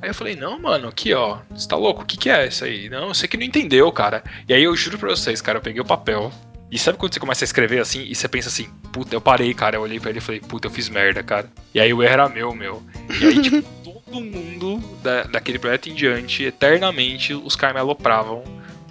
Aí eu falei, não, mano, aqui ó, você tá louco? O que, que é isso aí? Não, você que não entendeu, cara. E aí eu juro pra vocês, cara, eu peguei o papel. E sabe quando você começa a escrever assim e você pensa assim, puta, eu parei, cara. Eu olhei pra ele e falei, puta, eu fiz merda, cara. E aí o erro era meu, meu. E aí, tipo, todo mundo da, daquele projeto em diante, eternamente, os caras me alopravam.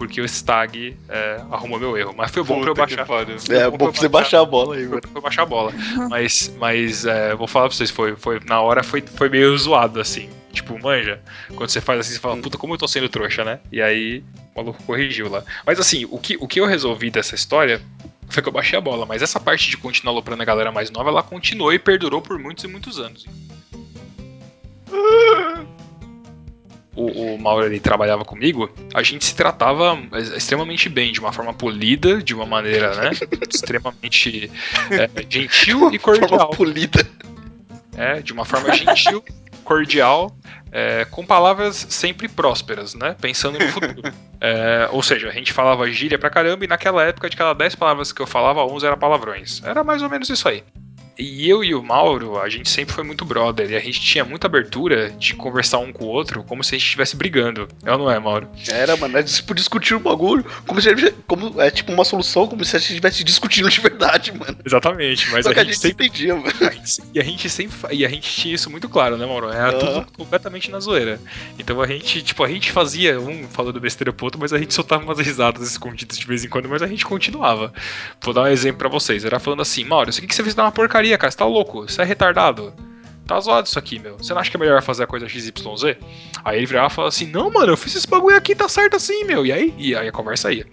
Porque o Stag é, arrumou meu erro. Mas foi bom pra eu Puta baixar. É bom pra você baixar a bola aí, Foi, mano. foi baixar a bola. Mas, mas é, vou falar pra vocês, foi, foi, na hora foi, foi meio zoado, assim. Tipo, manja, quando você faz assim, você fala, puta, como eu tô sendo trouxa, né? E aí o maluco corrigiu lá. Mas assim, o que, o que eu resolvi dessa história foi que eu baixei a bola. Mas essa parte de continuar aloprando a galera mais nova, ela continuou e perdurou por muitos e muitos anos. O, o Mauro ele trabalhava comigo, a gente se tratava extremamente bem, de uma forma polida, de uma maneira, né? extremamente é, gentil e cordial. Forma polida. É, de uma forma gentil, cordial, é, com palavras sempre prósperas, né? Pensando no futuro. É, ou seja, a gente falava gíria pra caramba e naquela época, de cada 10 palavras que eu falava, 11 eram palavrões. Era mais ou menos isso aí. E eu e o Mauro, a gente sempre foi muito brother e a gente tinha muita abertura de conversar um com o outro como se a gente estivesse brigando. É ou não é, Mauro? Era, mano, a gente discutir o bagulho como se a gente- como, é tipo uma solução, como se a gente estivesse discutindo de verdade, mano. Exatamente, mas Só a que a gente gente sempre se entendia, mano. A gente- e a gente sempre e a gente tinha isso muito claro, né, Mauro? Era tudo Aham. completamente na zoeira. Então a gente, tipo, a gente fazia um falando besteira pro outro, mas a gente soltava umas risadas escondidas de vez em quando, mas a gente continuava. Vou dar um exemplo pra vocês. Era falando assim, Mauro, isso aqui que você fez tá uma porcaria, cara. Você tá louco? Você é retardado. Tá zoado isso aqui, meu. Você não acha que é melhor fazer a coisa XYZ? Aí ele virava e falava assim: Não, mano, eu fiz esse bagulho aqui, tá certo assim, meu. E aí, e aí a conversa ia.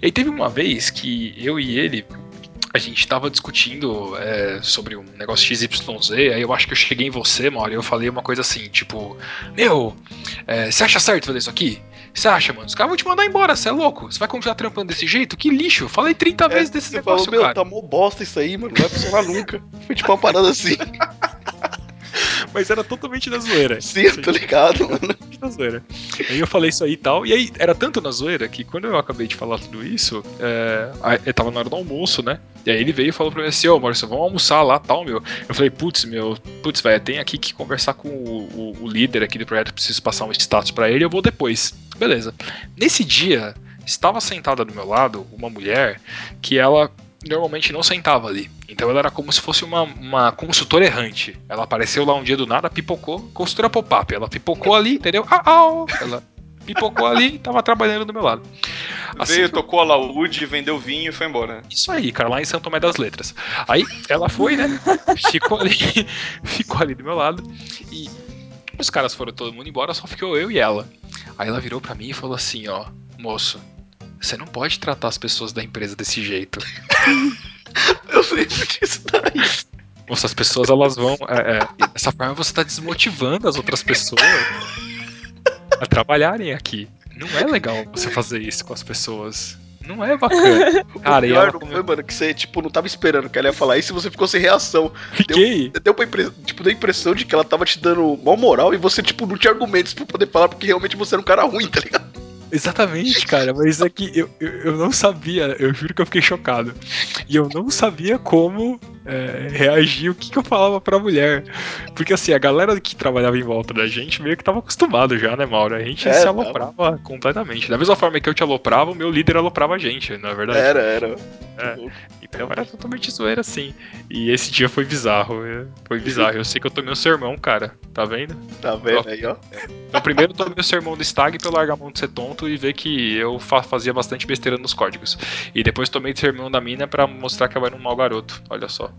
E aí teve uma vez que eu e ele, a gente tava discutindo é, sobre um negócio XYZ, aí eu acho que eu cheguei em você, Mauro, e eu falei uma coisa assim, tipo, meu, é, você acha certo fazer isso aqui? Você acha, mano? Os caras vão te mandar embora, você é louco? Você vai continuar trampando desse jeito? Que lixo! Eu Falei 30 vezes desse Você negócio, falou, meu, cara. tá mó bosta isso aí, mano. Não vai funcionar nunca. Foi tipo uma parada assim. Mas era totalmente na zoeira. Sim, eu tô ligado, mano. totalmente na zoeira. Aí eu falei isso aí e tal, e aí era tanto na zoeira que quando eu acabei de falar tudo isso, é, eu tava na hora do almoço, né? E aí ele veio e falou pra mim assim, ô Maurício, vamos almoçar lá tal, meu. Eu falei, putz, meu, putz, velho, tem aqui que conversar com o, o- o líder aqui do projeto, preciso passar um status pra ele, eu vou depois. Beleza. Nesse dia, estava sentada do meu lado uma mulher que ela normalmente não sentava ali. Então ela era como se fosse uma, uma consultora errante. Ela apareceu lá um dia do nada, pipocou, consultora pop-up. Ela pipocou ali, entendeu? Ah, au! Ela pipocou ali e tava trabalhando do meu lado. Assim Veio, tocou a laúde, vendeu vinho e foi embora. Isso aí, cara, lá em Santo Tomé das Letras. Aí ela foi, né? Ficou ali, ficou ali do meu lado. E os caras foram todo mundo embora, só ficou eu e ela. Aí ela virou pra mim e falou assim, ó, moço, você não pode tratar as pessoas da empresa desse jeito. Eu lembro disso daí. Moço, as pessoas elas vão. É, é, dessa forma você tá desmotivando as outras pessoas a trabalharem aqui. Não é legal você fazer isso com as pessoas. Não é bacana. Cara, o pior não come- foi, mano, que você, tipo, não tava esperando que ela ia falar isso e você ficou sem reação. Fiquei. Deu pra impre... tipo, deu a impressão de que ela tava te dando mal moral e você, tipo, não tinha argumentos pra poder falar porque realmente você era um cara ruim, tá ligado? Exatamente, cara, mas é que eu, eu, eu não sabia, eu juro que eu fiquei chocado. E eu não sabia como é, reagir, o que, que eu falava pra mulher. Porque assim, a galera que trabalhava em volta da gente meio que tava acostumado já, né, Mauro? A gente É, se tava. aloprava completamente. Da mesma forma que eu te aloprava, o meu líder aloprava a gente, na verdade. Era, era. Então era totalmente zoeira, assim. E esse dia foi bizarro, é, foi bizarro. Eu sei que eu tomei um sermão, cara, tá vendo? Tá vendo aí, ó? Então, primeiro eu tomei o sermão do Stag pra eu largar a mão de ser tonto e ver que eu fa- fazia bastante besteira nos códigos. E depois tomei o sermão da mina pra mostrar que eu era um mau garoto. Olha só.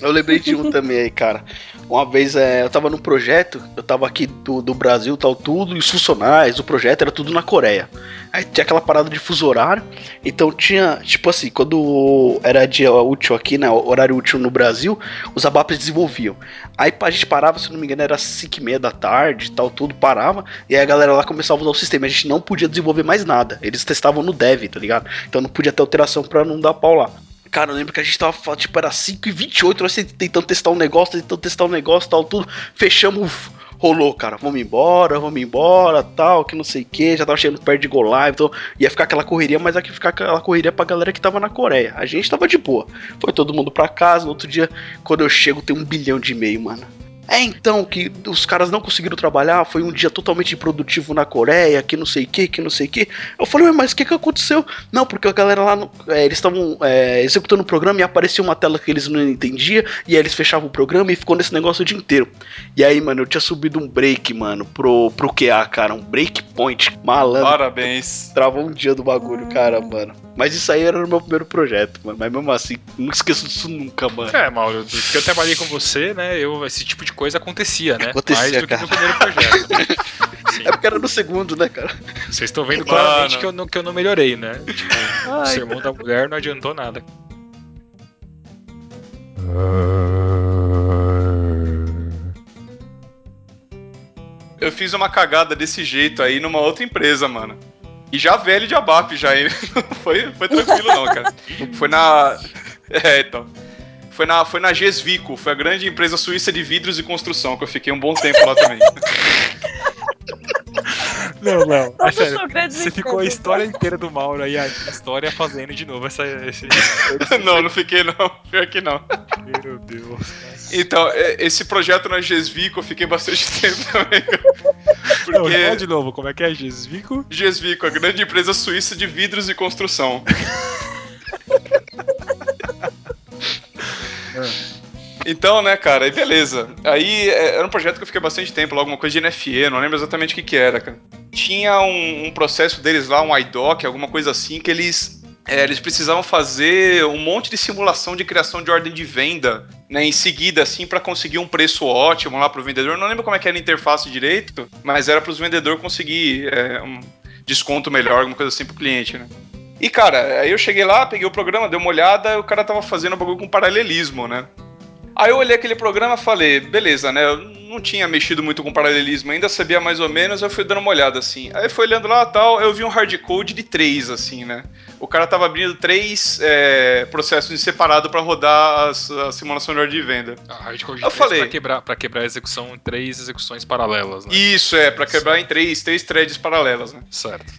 Eu lembrei de um também aí, cara. Uma vez é, eu tava num projeto, eu tava aqui do, do Brasil tal, tudo, e os funcionários, o projeto era tudo na Coreia. Aí tinha aquela parada de fuso horário, então tinha, tipo assim, quando era dia útil aqui, né, horário útil no Brasil, os ABAPs desenvolviam. Aí a gente parava, se não me engano, era 5 e meia da tarde tal, tudo parava, e aí a galera lá começava a usar o sistema, a gente não podia desenvolver mais nada. Eles testavam no dev, tá ligado? Então não podia ter alteração pra não dar pau lá. Cara, eu lembro que a gente tava tipo, era 5 e 28 nós tentando testar um negócio, tentando testar um negócio, tal, tudo. Fechamos, rolou, cara. Vamos embora, vamos embora, tal, que não sei o que. Já tava chegando perto de Go Live, então ia ficar aquela correria, mas aqui ficar aquela correria pra galera que tava na Coreia. A gente tava de boa. Foi todo mundo pra casa, no outro dia, quando eu chego, tem um bilhão de e-mail, mano. É então que os caras não conseguiram trabalhar, foi um dia totalmente improdutivo na Coreia, que não sei o que, que não sei o que. Eu falei, "Ué, mas o que que aconteceu? Não, porque a galera lá, no- é, eles estavam é, executando o programa e aparecia uma tela que eles não entendiam, e aí eles fechavam o programa e ficou nesse negócio o dia inteiro. E aí, mano, eu tinha subido um break, mano, pro, pro QA, cara, um break point, malandro. Parabéns. Travou um dia do bagulho, cara, mano. Mas isso aí era o meu primeiro projeto, mano. Mas mesmo assim, não esqueço disso nunca, mano. É, Mauro, do que eu trabalhei com você, né? Eu, esse tipo de coisa acontecia, né? Acontecia, Mais do que cara. no primeiro projeto. Sim. É porque era no segundo, né, cara? Vocês estão vendo Mano. claramente que eu, não, que eu não melhorei, né? Tipo, o Ai, sermão da mulher não adiantou nada. Eu fiz uma cagada desse jeito aí numa outra empresa, mano. E já velho de abap, já. hein? Foi, foi tranquilo, não, cara. Foi na. É, então. Foi na, foi na Gesvico, foi a grande empresa suíça de vidros e construção, que eu fiquei um bom tempo lá também. Não, não. É sério. Você ficou a história inteira do Mauro aí, a história fazendo de novo essa, esse. não, não fiquei não. Pior que não. Meu Deus. Então, é, esse projeto na Gesvico eu fiquei bastante tempo também. Não, Porque fala de novo, como é que é, Gesvico? Gesvico, a grande empresa suíça de vidros e construção. Então, né, cara, aí beleza. Aí é, era um projeto que eu fiquei bastante tempo, alguma coisa de NFE, não lembro exatamente o que que era, cara. Tinha um, um processo deles lá, um IDOC, alguma coisa assim, que eles, é, eles precisavam fazer um monte de simulação de criação de ordem de venda, né, em seguida, assim, pra conseguir um preço ótimo lá pro vendedor. Não lembro como é que era a interface direito, mas era pros vendedores conseguir é, um desconto melhor, alguma coisa assim pro cliente, né. E, cara, aí eu cheguei lá, peguei o programa, dei uma olhada, e o cara tava fazendo um bagulho com paralelismo, né. Aí eu olhei aquele programa e falei, beleza, né? Eu não tinha mexido muito com paralelismo ainda, sabia mais ou menos, eu fui dando uma olhada assim. Aí foi olhando lá tal, eu vi um hardcode de três, assim, né? O cara tava abrindo três é, processos em separado pra rodar as- a simulação de ordem de venda. Ah, hardcode Eu falei. Pra quebrar, pra quebrar a execução em três execuções paralelas, né? Isso, é, pra quebrar em três, três threads paralelas, né? Certo.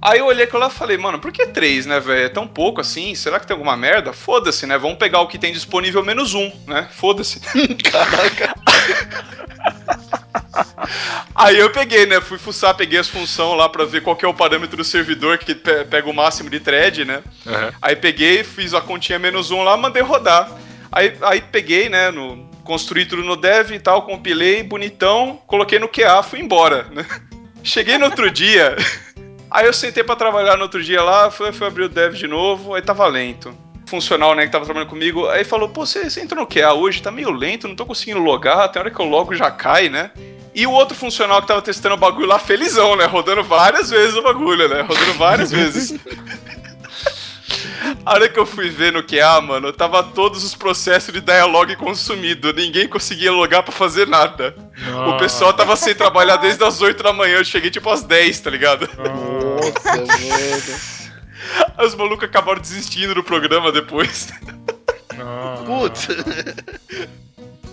Aí eu olhei aquilo lá e falei, mano, por que três, né, velho? É tão pouco assim? Será que tem alguma merda? Foda-se, né? Vamos pegar o que tem disponível menos um, né? Foda-se. Caraca. Aí eu peguei, né? Fui fuçar, peguei as funções lá pra ver qual que é o parâmetro do servidor que pe- pega o máximo de thread, né? Aham. Aí peguei, fiz a continha menos um lá, mandei rodar. Aí, aí peguei, né, no, construí tudo no dev e tal, compilei, bonitão, coloquei no QA, fui embora, né? Cheguei no outro dia, aí eu sentei pra trabalhar no outro dia lá, fui, fui abrir o dev de novo, aí tava lento. Funcional, né, que tava trabalhando comigo, aí falou, pô, você, você entrou no QA hoje, tá meio lento, não tô conseguindo logar, tem hora que eu logo já cai, né? E o outro funcional que tava testando o bagulho lá, felizão, né? Rodando várias vezes o bagulho, né? Rodando várias vezes. A hora que eu fui ver no QA, mano, tava todos os processos de dialogue consumido. Ninguém conseguia logar pra fazer nada. O pessoal tava sem trabalhar desde as 8 da manhã. Eu cheguei tipo às 10, tá ligado? Nossa, mano. Os malucos acabaram desistindo do programa depois. Putz.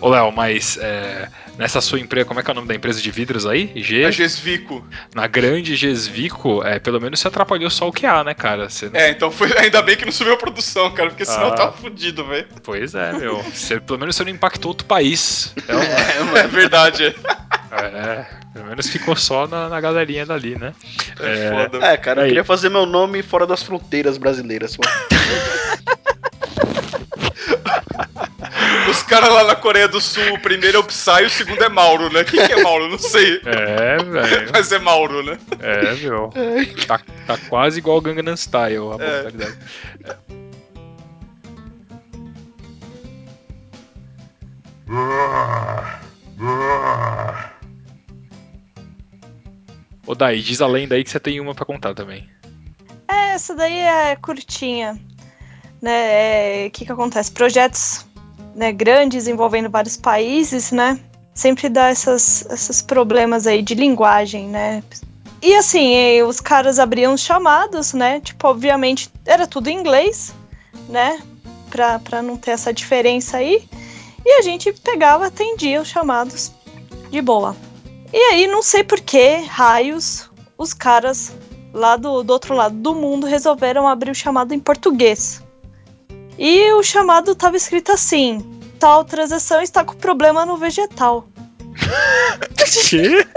Ô, Léo, mas é, nessa sua empresa, como é que é o nome da empresa de vidros aí? G? A Gesvico. Na grande Gesvico, é, pelo menos você atrapalhou só o QA, né, cara? Você não- É, então foi ainda bem que não subiu a produção, cara, porque senão Ah. eu tava fudido, velho. Pois é, meu. Você, pelo menos você não impactou outro país. Então, É, mano. É verdade. É, pelo menos ficou só na, na galerinha dali, né? É, foda. É, cara, eu Aí. queria fazer meu nome fora das fronteiras brasileiras. mano. Os caras lá na Coreia do Sul, o primeiro é o Psy e o segundo é Mauro, né? Quem que é Mauro? Não sei. É, velho. Mas é Mauro, né? É, meu. Tá, tá quase igual Gangnam Style, a É. mortalidade. Ô, Dai, diz a lenda aí que você tem uma pra contar também. É, essa daí é curtinha. Né? O que que acontece? Projetos né, grandes envolvendo vários países, né? Sempre dá essas, esses problemas aí de linguagem, né? E assim, os caras abriam os chamados, né? Tipo, obviamente era tudo em inglês, né? Pra, pra não ter essa diferença aí. E a gente pegava, atendia os chamados de boa. E aí, não sei por que raios os caras lá do, do outro lado do mundo resolveram abrir o chamado em português. E o chamado tava escrito assim: tal transação está com problema no vegetal. Que?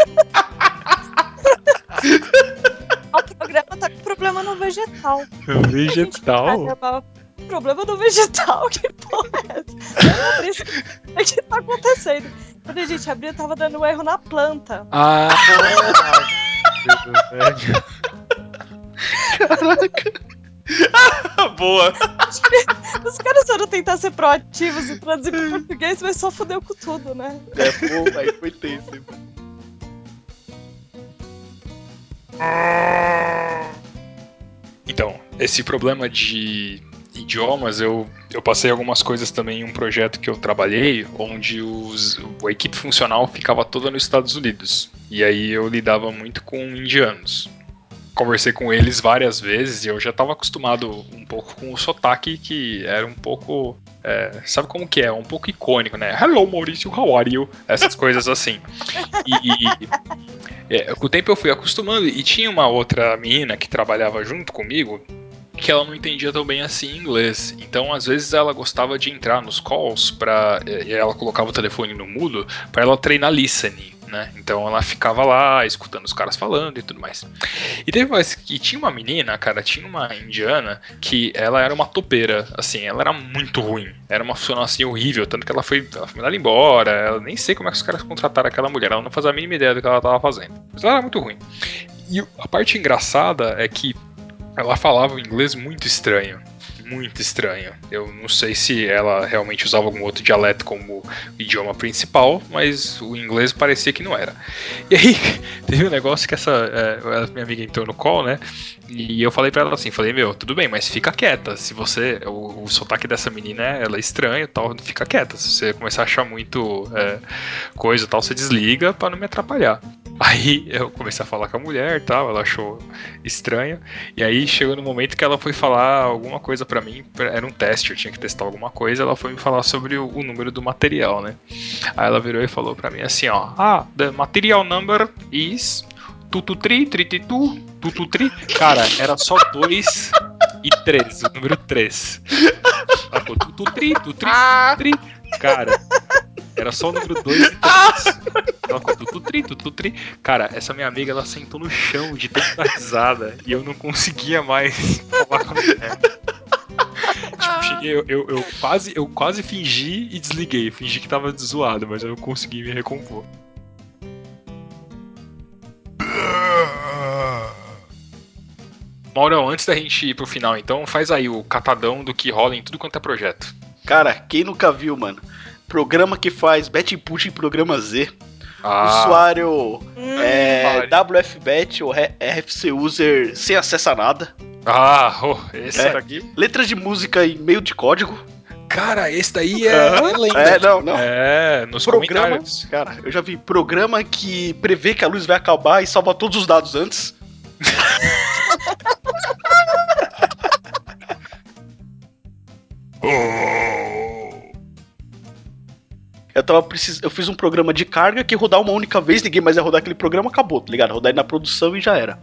O programa tá com problema no vegetal. Vegetal? Caramba, problema no vegetal? Que porra é essa? Abri isso- que tá acontecendo? Quando a gente abriu, tava dando um erro na planta. Ah, velho. Boa. Os caras foram tentar ser proativos e traduzir pro português, mas só fudeu com tudo, né? É, pô, aí foi tenso, mano. Então, esse problema de idiomas, eu, eu passei algumas coisas também em um projeto que eu trabalhei, onde os, a equipe funcional ficava toda nos Estados Unidos. E aí eu lidava muito com indianos. Conversei com eles várias vezes e eu já estava acostumado um pouco com o sotaque que era um pouco. é, sabe como que é? Um pouco icônico, né? Hello, Maurício, how are you? Essas coisas assim. E, é, com o tempo eu fui acostumando e tinha uma outra menina que trabalhava junto comigo que ela não entendia tão bem assim inglês. Então, às vezes ela gostava de entrar nos calls para e ela colocava o telefone no mudo para ela treinar listening, né? Então ela ficava lá escutando os caras falando e tudo mais. E teve mais que tinha uma menina, cara, tinha uma indiana que ela era uma topeira, assim, ela era muito ruim. Era uma funcionária assim horrível, tanto que ela foi, ela foi mandada embora. Ela nem sei como é que os caras contrataram aquela mulher, ela não fazia a mínima ideia do que ela tava fazendo. Mas ela era muito ruim. E a parte engraçada é que ela falava um inglês muito estranho. Muito estranho. Eu não sei se ela realmente usava algum outro dialeto como idioma principal, mas o inglês parecia que não era. E aí, teve um negócio que essa é, minha amiga entrou no call, né? E eu falei pra ela assim, falei, meu, tudo bem, mas fica quieta. Se você. O, o sotaque dessa menina ela é estranho e tal, fica quieta. Se você começar a achar muito é, coisa e tal, você desliga pra não me atrapalhar. Aí eu comecei a falar com a mulher e tal, ela achou estranho. E aí chegou no momento que ela foi falar alguma coisa pra mim, era um teste, eu tinha que testar alguma coisa, ela foi me falar sobre o, o número do material, né? Aí ela virou e falou pra mim assim, ó, ah, the material number is tututri, trititu, tututri. Cara, era só dois e três, o número três. Ela falou tututri, tutri, tutri. Cara, era só o número 2 e 3. Ela falou tututri, tututri. Cara, essa minha amiga, ela sentou no chão de tanta risada e eu não conseguia mais falar com a mulher. Tipo, cheguei eu, eu, eu quase, eu quase fingi e desliguei. Fingi que tava zoado, mas eu consegui me recompor. Maurão, antes da gente ir pro final, então, faz aí o catadão do que rola em tudo quanto é projeto. Cara, quem nunca viu, mano? Programa que faz bet input em programa Z. Ah, Usuário é, Vale. WFBet ou RFC User sem acesso a nada. ah oh, esse É. daqui. Letra de música em meio de código. Cara, esse daí é, é lenda. É, não, não. É, nos Programa, comentários. cara, eu já vi programa que prevê que a luz vai acabar e salva todos os dados antes. Eu tava precis... eu fiz um programa de carga que rodar uma única vez, ninguém mais ia rodar aquele programa, acabou, tá ligado? Rodar ele na produção e já era.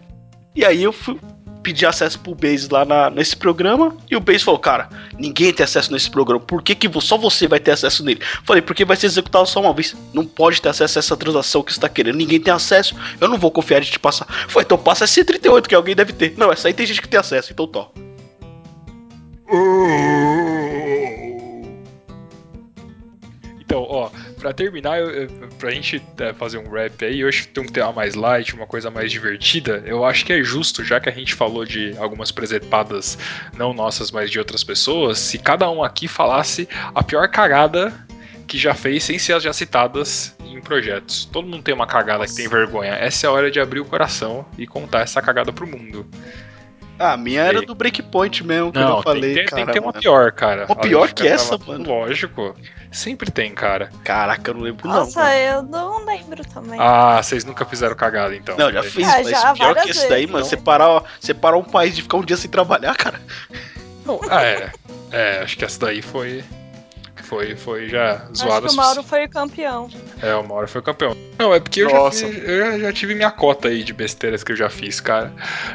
E aí eu fui pedir acesso pro Base lá na- nesse programa e o Base falou, cara, ninguém tem acesso nesse programa, por que, que só você vai ter acesso nele? Falei, porque vai ser executado só uma vez, não pode ter acesso a essa transação que você tá querendo, ninguém tem acesso, eu não vou confiar de te passar. Foi, então passa esse 38 que alguém deve ter. Não, essa aí tem gente que tem acesso, então tó. Pra terminar, eu, eu, pra gente é, fazer um rap aí, hoje tem um tema mais light, uma coisa mais divertida, eu acho que é justo, já que a gente falou de algumas presepadas, não nossas, mas de outras pessoas, se cada um aqui falasse a pior cagada que já fez sem ser as já citadas em projetos. Todo mundo tem uma cagada que tem vergonha. Essa é a hora de abrir o coração e contar essa cagada pro mundo. Ah, a minha era do Breakpoint mesmo, que Não, eu falei, tem, que ter, cara. tem que ter uma mano. pior, cara. Uma pior que essa, gravando, mano? Lógico. Sempre tem, cara. Caraca, eu não lembro Nossa, não. mano. eu não lembro também. Ah, vocês nunca fizeram cagada, então. Não, já É. fiz, Ah, mas já, pior que esse daí, mano, separar, separar um país de ficar um dia sem trabalhar, cara. Não, ah, é. É, acho que essa daí foi. Foi, foi já Acho zoada. que o Mauro foi o campeão. É, o Mauro foi campeão. Não, é porque eu, já, fiz- eu já- tive minha cota aí de besteiras que eu já fiz, cara.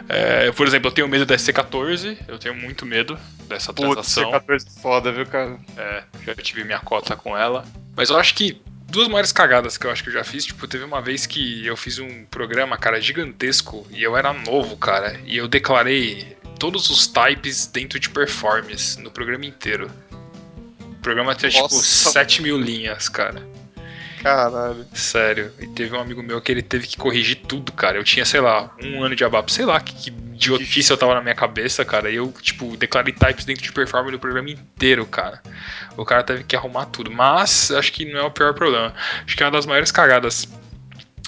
É, por exemplo, eu tenho medo da SC14, eu tenho muito medo dessa Putz, transação. C14 foda, viu, cara? É, já tive minha cota com ela. Mas eu acho que duas maiores cagadas que eu acho que eu já fiz, tipo, teve uma vez que eu fiz um programa, cara, gigantesco, e eu era novo, cara, e eu declarei todos os types dentro de performance no programa inteiro. O programa tinha, tipo, Nossa. 7 mil linhas, cara. Caralho. Sério. E teve um amigo meu que ele teve que corrigir tudo, cara. Eu tinha, sei lá, um ano de ABAP, sei lá que, que idiotice eu tava na minha cabeça, cara. E eu, tipo, declarei types dentro de performance do programa inteiro, cara. O cara teve que arrumar tudo. Mas acho que não é o pior problema. Acho que é uma das maiores cagadas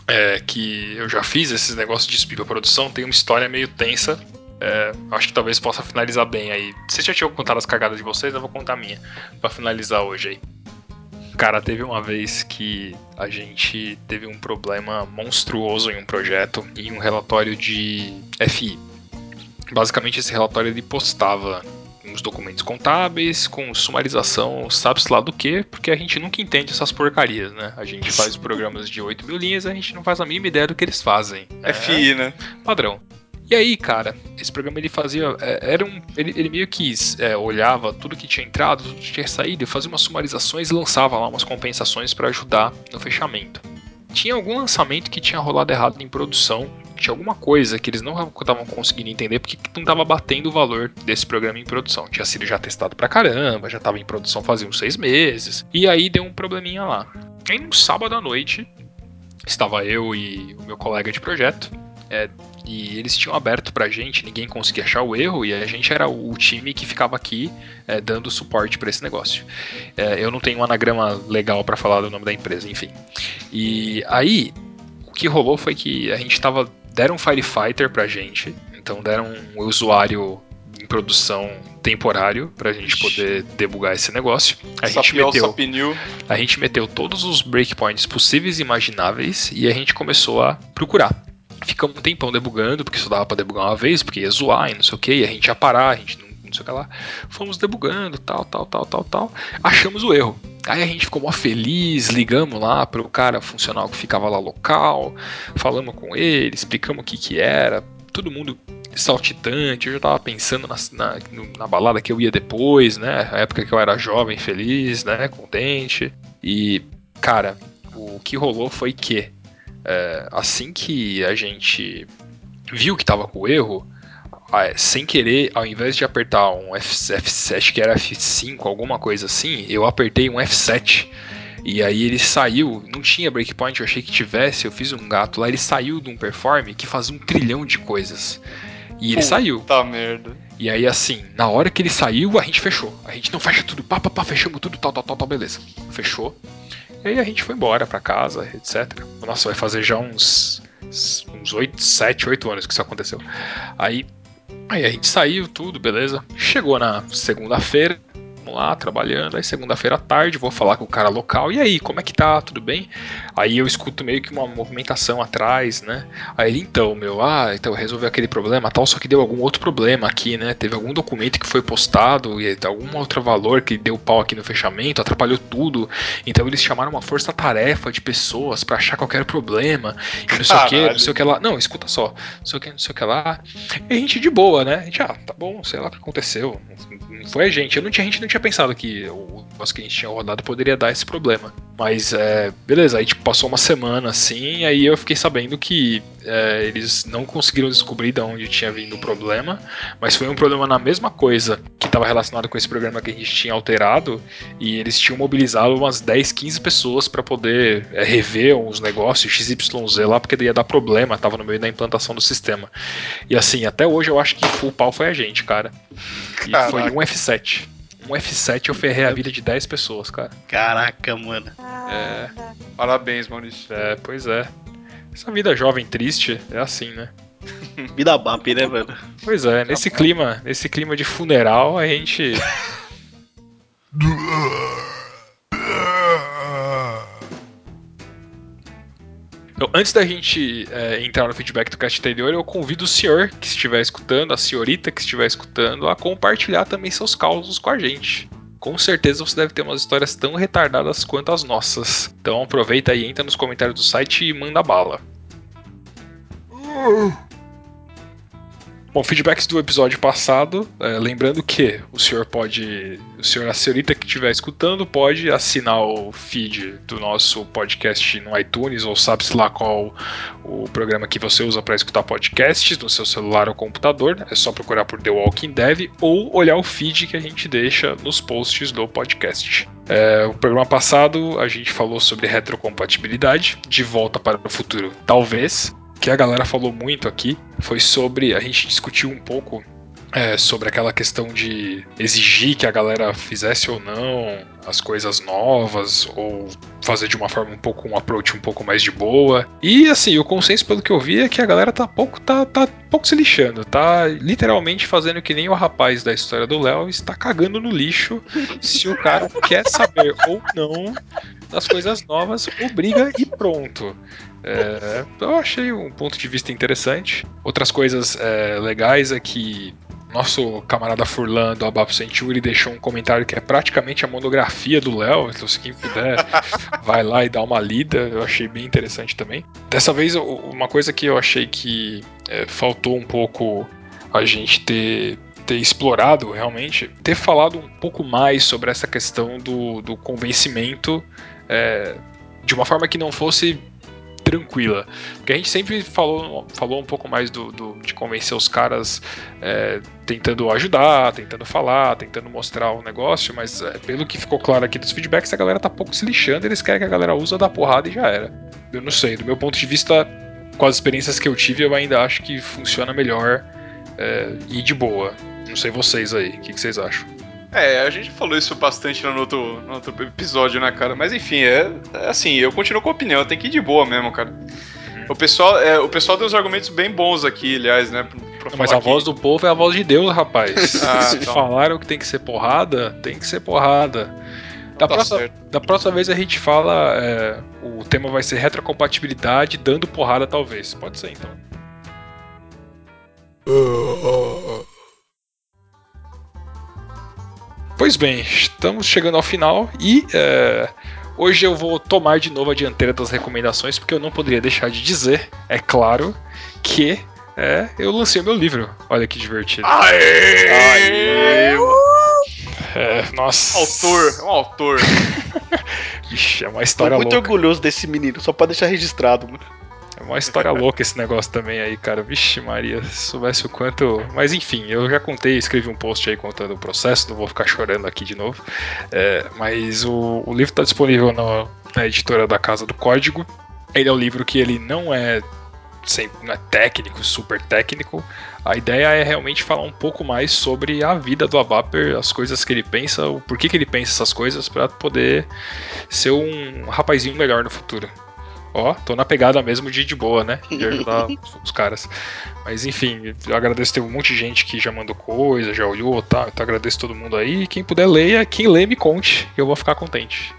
é, que eu já fiz, esses negócios de subir pra produção, tem uma história meio tensa. É, acho que talvez possa finalizar bem aí. Vocês já tinham contado as cagadas de vocês, eu vou contar a minha. Pra finalizar hoje aí. Cara, teve uma vez que a gente teve um problema monstruoso em um projeto, em um relatório de FI. Basicamente, esse relatório ele postava uns documentos contábeis com sumarização, sabe-se lá do que, porque a gente nunca entende essas porcarias, né? A gente faz programas de 8 mil linhas a gente não faz a mínima ideia do que eles fazem. né? FI, né? padrão. E aí, cara, esse programa ele fazia. é, Era um. Ele, ele meio que é, olhava tudo que tinha entrado, tudo que tinha saído, fazia umas sumarizações e lançava lá umas compensações pra ajudar no fechamento. Tinha algum lançamento que tinha rolado errado em produção, tinha alguma coisa que eles não estavam conseguindo entender porque que não tava batendo o valor desse programa em produção. Tinha sido já testado pra caramba, já tava em produção fazia uns seis meses, e aí deu um probleminha lá. Aí num sábado à noite, estava eu e o meu colega de projeto, é, e eles tinham aberto pra gente, ninguém conseguia achar o erro, e a gente era o time que ficava aqui é, dando suporte pra esse negócio. É, eu não tenho um anagrama legal pra falar do nome da empresa, enfim. E aí, o que rolou foi que a gente tava. Deram um Firefighter pra gente, então deram um usuário em produção temporário pra gente poder debugar esse negócio. A gente meteu. Sapinil. A gente meteu todos os breakpoints possíveis e imagináveis e a gente começou a procurar. Ficamos um tempão debugando, porque só dava pra debugar uma vez, porque ia zoar e não sei o que, e a gente ia parar, a gente não, não sei o que lá. Fomos debugando, tal, tal, tal, tal, tal. Achamos o erro. Aí a gente ficou mó feliz, ligamos lá pro cara funcional que ficava lá local, falamos com ele, explicamos o que que era, todo mundo saltitante, eu já tava pensando na, na, na balada que eu ia depois, né? A época que eu era jovem, feliz, né? Contente. E, cara, o que rolou foi que é, assim que a gente viu que tava com o erro, sem querer, ao invés de apertar um F, F7, acho que era F5, alguma coisa assim, eu apertei um F7. E aí ele saiu, não tinha breakpoint, eu achei que tivesse, eu fiz um gato lá, ele saiu de um perform que fazia um trilhão de coisas. E ele saiu. Tá merda. E aí, assim, na hora que ele saiu, a gente fechou. A gente não fecha tudo, pá, pá, pá, fechamos tudo, tal, tal, tal, tal, beleza. Fechou. E aí a gente foi embora pra casa, etc. Nossa, vai fazer já uns. uns 8, 7, 8 anos que isso aconteceu. Aí. Aí a gente saiu, tudo, beleza. Chegou na segunda-feira, vamos lá, trabalhando. Aí segunda-feira à tarde, vou falar com o cara local. E aí, como é que tá? Tudo bem? Aí eu escuto meio que uma movimentação atrás, né? Aí ele, então, meu, ah, então resolveu aquele problema tal, só que deu algum outro problema aqui, né? Teve algum documento que foi postado e algum outro valor que deu pau aqui no fechamento, atrapalhou tudo. Então eles chamaram uma força-tarefa de pessoas para achar qualquer problema e não sei o que, não sei o que lá. Não, escuta só, não sei o que, não sei o que lá. E a gente de boa, né? A gente, ah, tá bom, sei lá o que aconteceu. Não foi a gente. Eu não tinha, a gente não tinha pensado que o negócio que a gente tinha rodado poderia dar esse problema. Mas, é, beleza, aí tipo, passou uma semana assim, aí eu fiquei sabendo que é, eles não conseguiram descobrir de onde tinha vindo o problema, mas foi um problema na mesma coisa que estava relacionado com esse programa que a gente tinha alterado, e eles tinham mobilizado umas 10, 15 pessoas para poder é, rever os negócios XYZ lá, porque ia dar problema, tava no meio da implantação do sistema. E assim, até hoje eu acho que full pau foi a gente, cara. E Caraca. foi um F7. Um F7 eu ferrei a vida de 10 pessoas, cara. Caraca, mano. É, Parabéns, Maurício. é, pois é. Essa vida jovem triste é assim, né? Vida bap, né, mano? Pois é, nesse clima, nesse clima de funeral, a gente. Então, antes da gente é, entrar no feedback do cast anterior, eu convido o senhor que estiver escutando, a senhorita que estiver escutando, a compartilhar também seus causos com a gente. Com certeza você deve ter umas histórias tão retardadas quanto as nossas. Então aproveita e entra nos comentários do site e manda bala. Bom, feedbacks do episódio passado. é, lembrando que o senhor pode. O senhor, a senhorita que estiver escutando, pode assinar o feed do nosso podcast no iTunes, ou sabe-se lá qual o programa que você usa para escutar podcasts, no seu celular ou computador. É só procurar por The Walking Dev ou olhar o feed que a gente deixa nos posts do podcast. É, o programa passado a gente falou sobre retrocompatibilidade, de volta para o futuro, talvez que a galera falou muito aqui foi sobre. A gente discutiu um pouco é, sobre aquela questão de exigir que a galera fizesse ou não as coisas novas, ou fazer de uma forma um pouco um approach um pouco mais de boa. E assim, o consenso, pelo que eu vi, é que a galera tá pouco, tá, tá pouco se lixando, tá literalmente fazendo que nem o rapaz da história do Léo está cagando no lixo se o cara quer saber ou não das coisas novas, obriga e pronto. É, eu achei um ponto de vista interessante. Outras coisas é, legais é que nosso camarada Furlan do Abap Century deixou um comentário que é praticamente a monografia do Léo. Então, se quem puder, vai lá e dá uma lida. Eu achei bem interessante também. Dessa vez, uma coisa que eu achei que é, faltou um pouco a gente ter ter explorado realmente, ter falado um pouco mais sobre essa questão do, do convencimento é, de uma forma que não fosse tranquila. Porque a gente sempre falou, falou um pouco mais do, do- de convencer os caras é, tentando ajudar, tentando falar, tentando mostrar o negócio, mas é, pelo que ficou claro aqui dos feedbacks, a galera tá pouco se lixando, eles querem que a galera usa da porrada e já era. Eu não sei, do meu ponto de vista, com as experiências que eu tive, eu ainda acho que funciona melhor é, e de boa. Não sei vocês aí, o que, que vocês acham? É, a gente falou isso bastante no outro, no outro episódio, né, cara? Mas enfim, é, é assim, eu continuo com a opinião, tem que ir de boa mesmo, cara. O pessoal, é, o pessoal deu uns argumentos bem bons aqui, aliás, né? Pra, pra mas falar a voz que- do povo é a voz de Deus, rapaz. Ah, Se então. falaram que tem que ser porrada, tem que ser porrada. Da, Tá próxima, certo. da próxima vez a gente fala. é, o tema vai ser retrocompatibilidade, dando porrada, talvez. Pode ser então. Pois bem, estamos chegando ao final e é, hoje eu vou tomar de novo a dianteira das recomendações, porque eu não poderia deixar de dizer, é claro, que é, eu lancei o meu livro. Olha que divertido. Aê! É, nossa. Autor, é um autor. Ixi, é uma Tô história muito louca. orgulhoso desse menino, só pra deixar registrado, mano. É uma história louca esse negócio também aí, cara. Vixe, Maria, se soubesse o quanto. Mas enfim, eu já contei, escrevi um post aí contando o processo, não vou ficar chorando aqui de novo. É, mas o, o livro está disponível no- na editora da Casa do Código. Ele é um livro que ele não é sempre não é técnico, super técnico. A ideia é realmente falar um pouco mais sobre a vida do Abaper, as coisas que ele pensa, o porquê que ele pensa essas coisas para poder ser um rapazinho melhor no futuro. Ó, tô na pegada mesmo de de boa, né? De ajudar os caras. Mas enfim, eu agradeço, teve um monte de gente que já mandou coisa, já olhou, tá? Então agradeço todo mundo aí. Quem puder leia, quem lê me conte, eu vou ficar contente.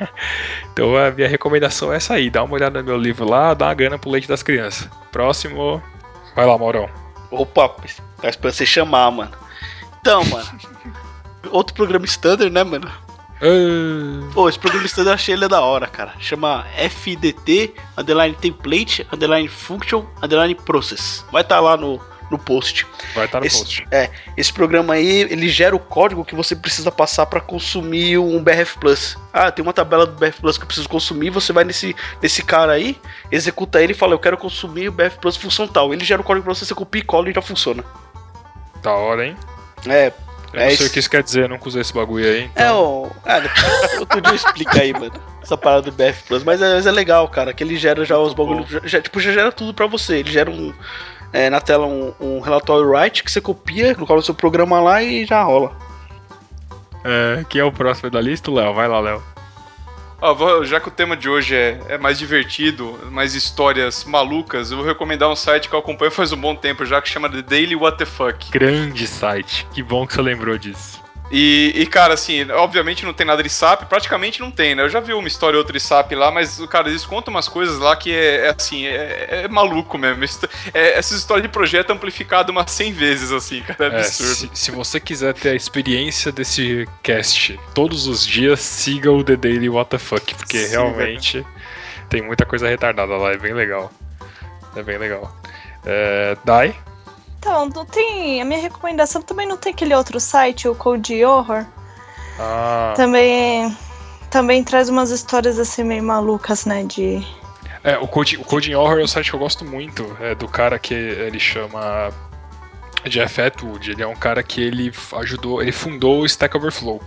então a minha recomendação é essa aí, dá uma olhada no meu livro lá, dá uma grana pro leite das crianças. Próximo. Vai lá, Maurão. Opa, tá esperando você chamar, mano. Então, mano. Outro programa standard, né, mano? Pô, esse programa standard eu achei ele da hora, cara. Chama FDT, underline template, underline function, underline process. Vai estar lá no, no post. vai estar no Esse- post. É, esse programa aí, ele gera o código que você precisa passar para consumir um BRF Plus. Ah, tem uma tabela do BRF Plus que eu preciso consumir, você vai nesse, nesse cara aí, executa ele e fala, eu quero consumir o BRF Plus função tal. Ele gera o código pra você, você copia e cola e já funciona. Da hora, hein? É, Eu É não sei isso. o que isso quer dizer, eu nunca usei esse bagulho aí. é Então... o... Ah, depois- outro dia eu explico aí, mano, essa parada do BRF Plus. Mas é, mas é legal, cara, que ele gera já os bagulhos, já, tipo, já gera tudo pra você. Ele gera um... é, na tela um, um relatório write que você copia, coloca no seu programa lá e já rola. É, quem é o próximo da lista? O Léo, vai lá, Léo. Ó, vou- já que o tema de hoje é, é mais divertido, mais histórias malucas, eu vou recomendar um site que eu acompanho faz um bom tempo já, que chama The Daily What the Fuck. Grande site, que bom que você lembrou disso. E, e, cara, assim, obviamente não tem nada de SAP, praticamente não tem, né? Eu já vi uma história ou outra de SAP lá, mas, cara, eles contam umas coisas lá que é, é, assim, é, é maluco mesmo. É, essas histórias de projeto amplificado umas 100 vezes, assim, cara, é É, absurdo. se, se você quiser ter a experiência desse cast todos os dias, siga o The Daily Fuck, porque Sim, realmente tem muita coisa retardada lá, é bem legal. É bem legal. É, Dai? Então, não tem. A minha recomendação também não tem aquele outro site, o Code Horror. Ah, Também. Também traz umas histórias assim meio malucas, né? De. é, o Coding, o Coding Horror é um site que eu gosto muito, é do cara que ele chama Jeff Atwood, ele é um cara que ele ajudou, ele fundou o Stack Overflow.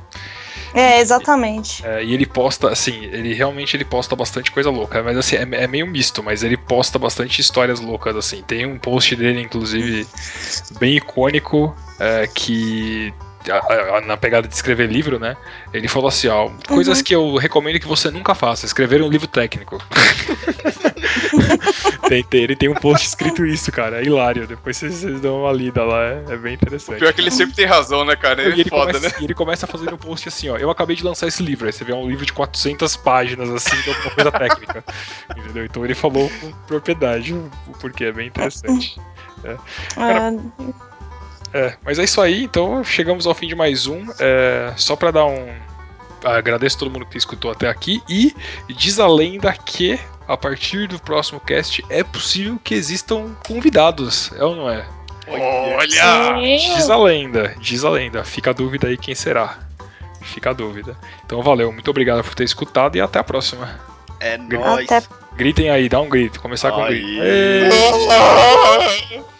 É, exatamente. É, e ele posta, assim, ele realmente ele posta bastante coisa louca, mas assim, é, é meio misto, mas ele posta bastante histórias loucas, assim. Tem um post dele, inclusive, bem icônico, é, que a- a- na pegada de escrever livro, né? Ele falou assim, ó, coisas que eu recomendo que você nunca faça, escrever um livro técnico. Tem- tem- ele tem um post escrito isso, cara, é hilário. Depois vocês, vocês dão uma lida lá, é, é bem interessante. Pior que ele sempre tem razão, né, cara? E É ele, foda, começa, né? e ele começa fazendo um post assim, ó. Eu acabei de lançar esse livro. Aí você vê um livro de 400 páginas, assim, de alguma coisa técnica. Entendeu? Então ele falou com propriedade o o porquê, é bem interessante. Ah, É, mas é isso aí, então chegamos ao fim de mais um. É, só pra dar um. Agradeço a todo mundo que escutou até aqui. E diz a lenda que, a partir do próximo cast, é possível que existam convidados. É ou não é? Olha! Diz a lenda, diz a lenda. Fica a dúvida aí quem será. Fica a dúvida. Então valeu, muito obrigado por ter escutado e até a próxima. É nóis. até Gritem aí, dá um grito. Começar com um grito.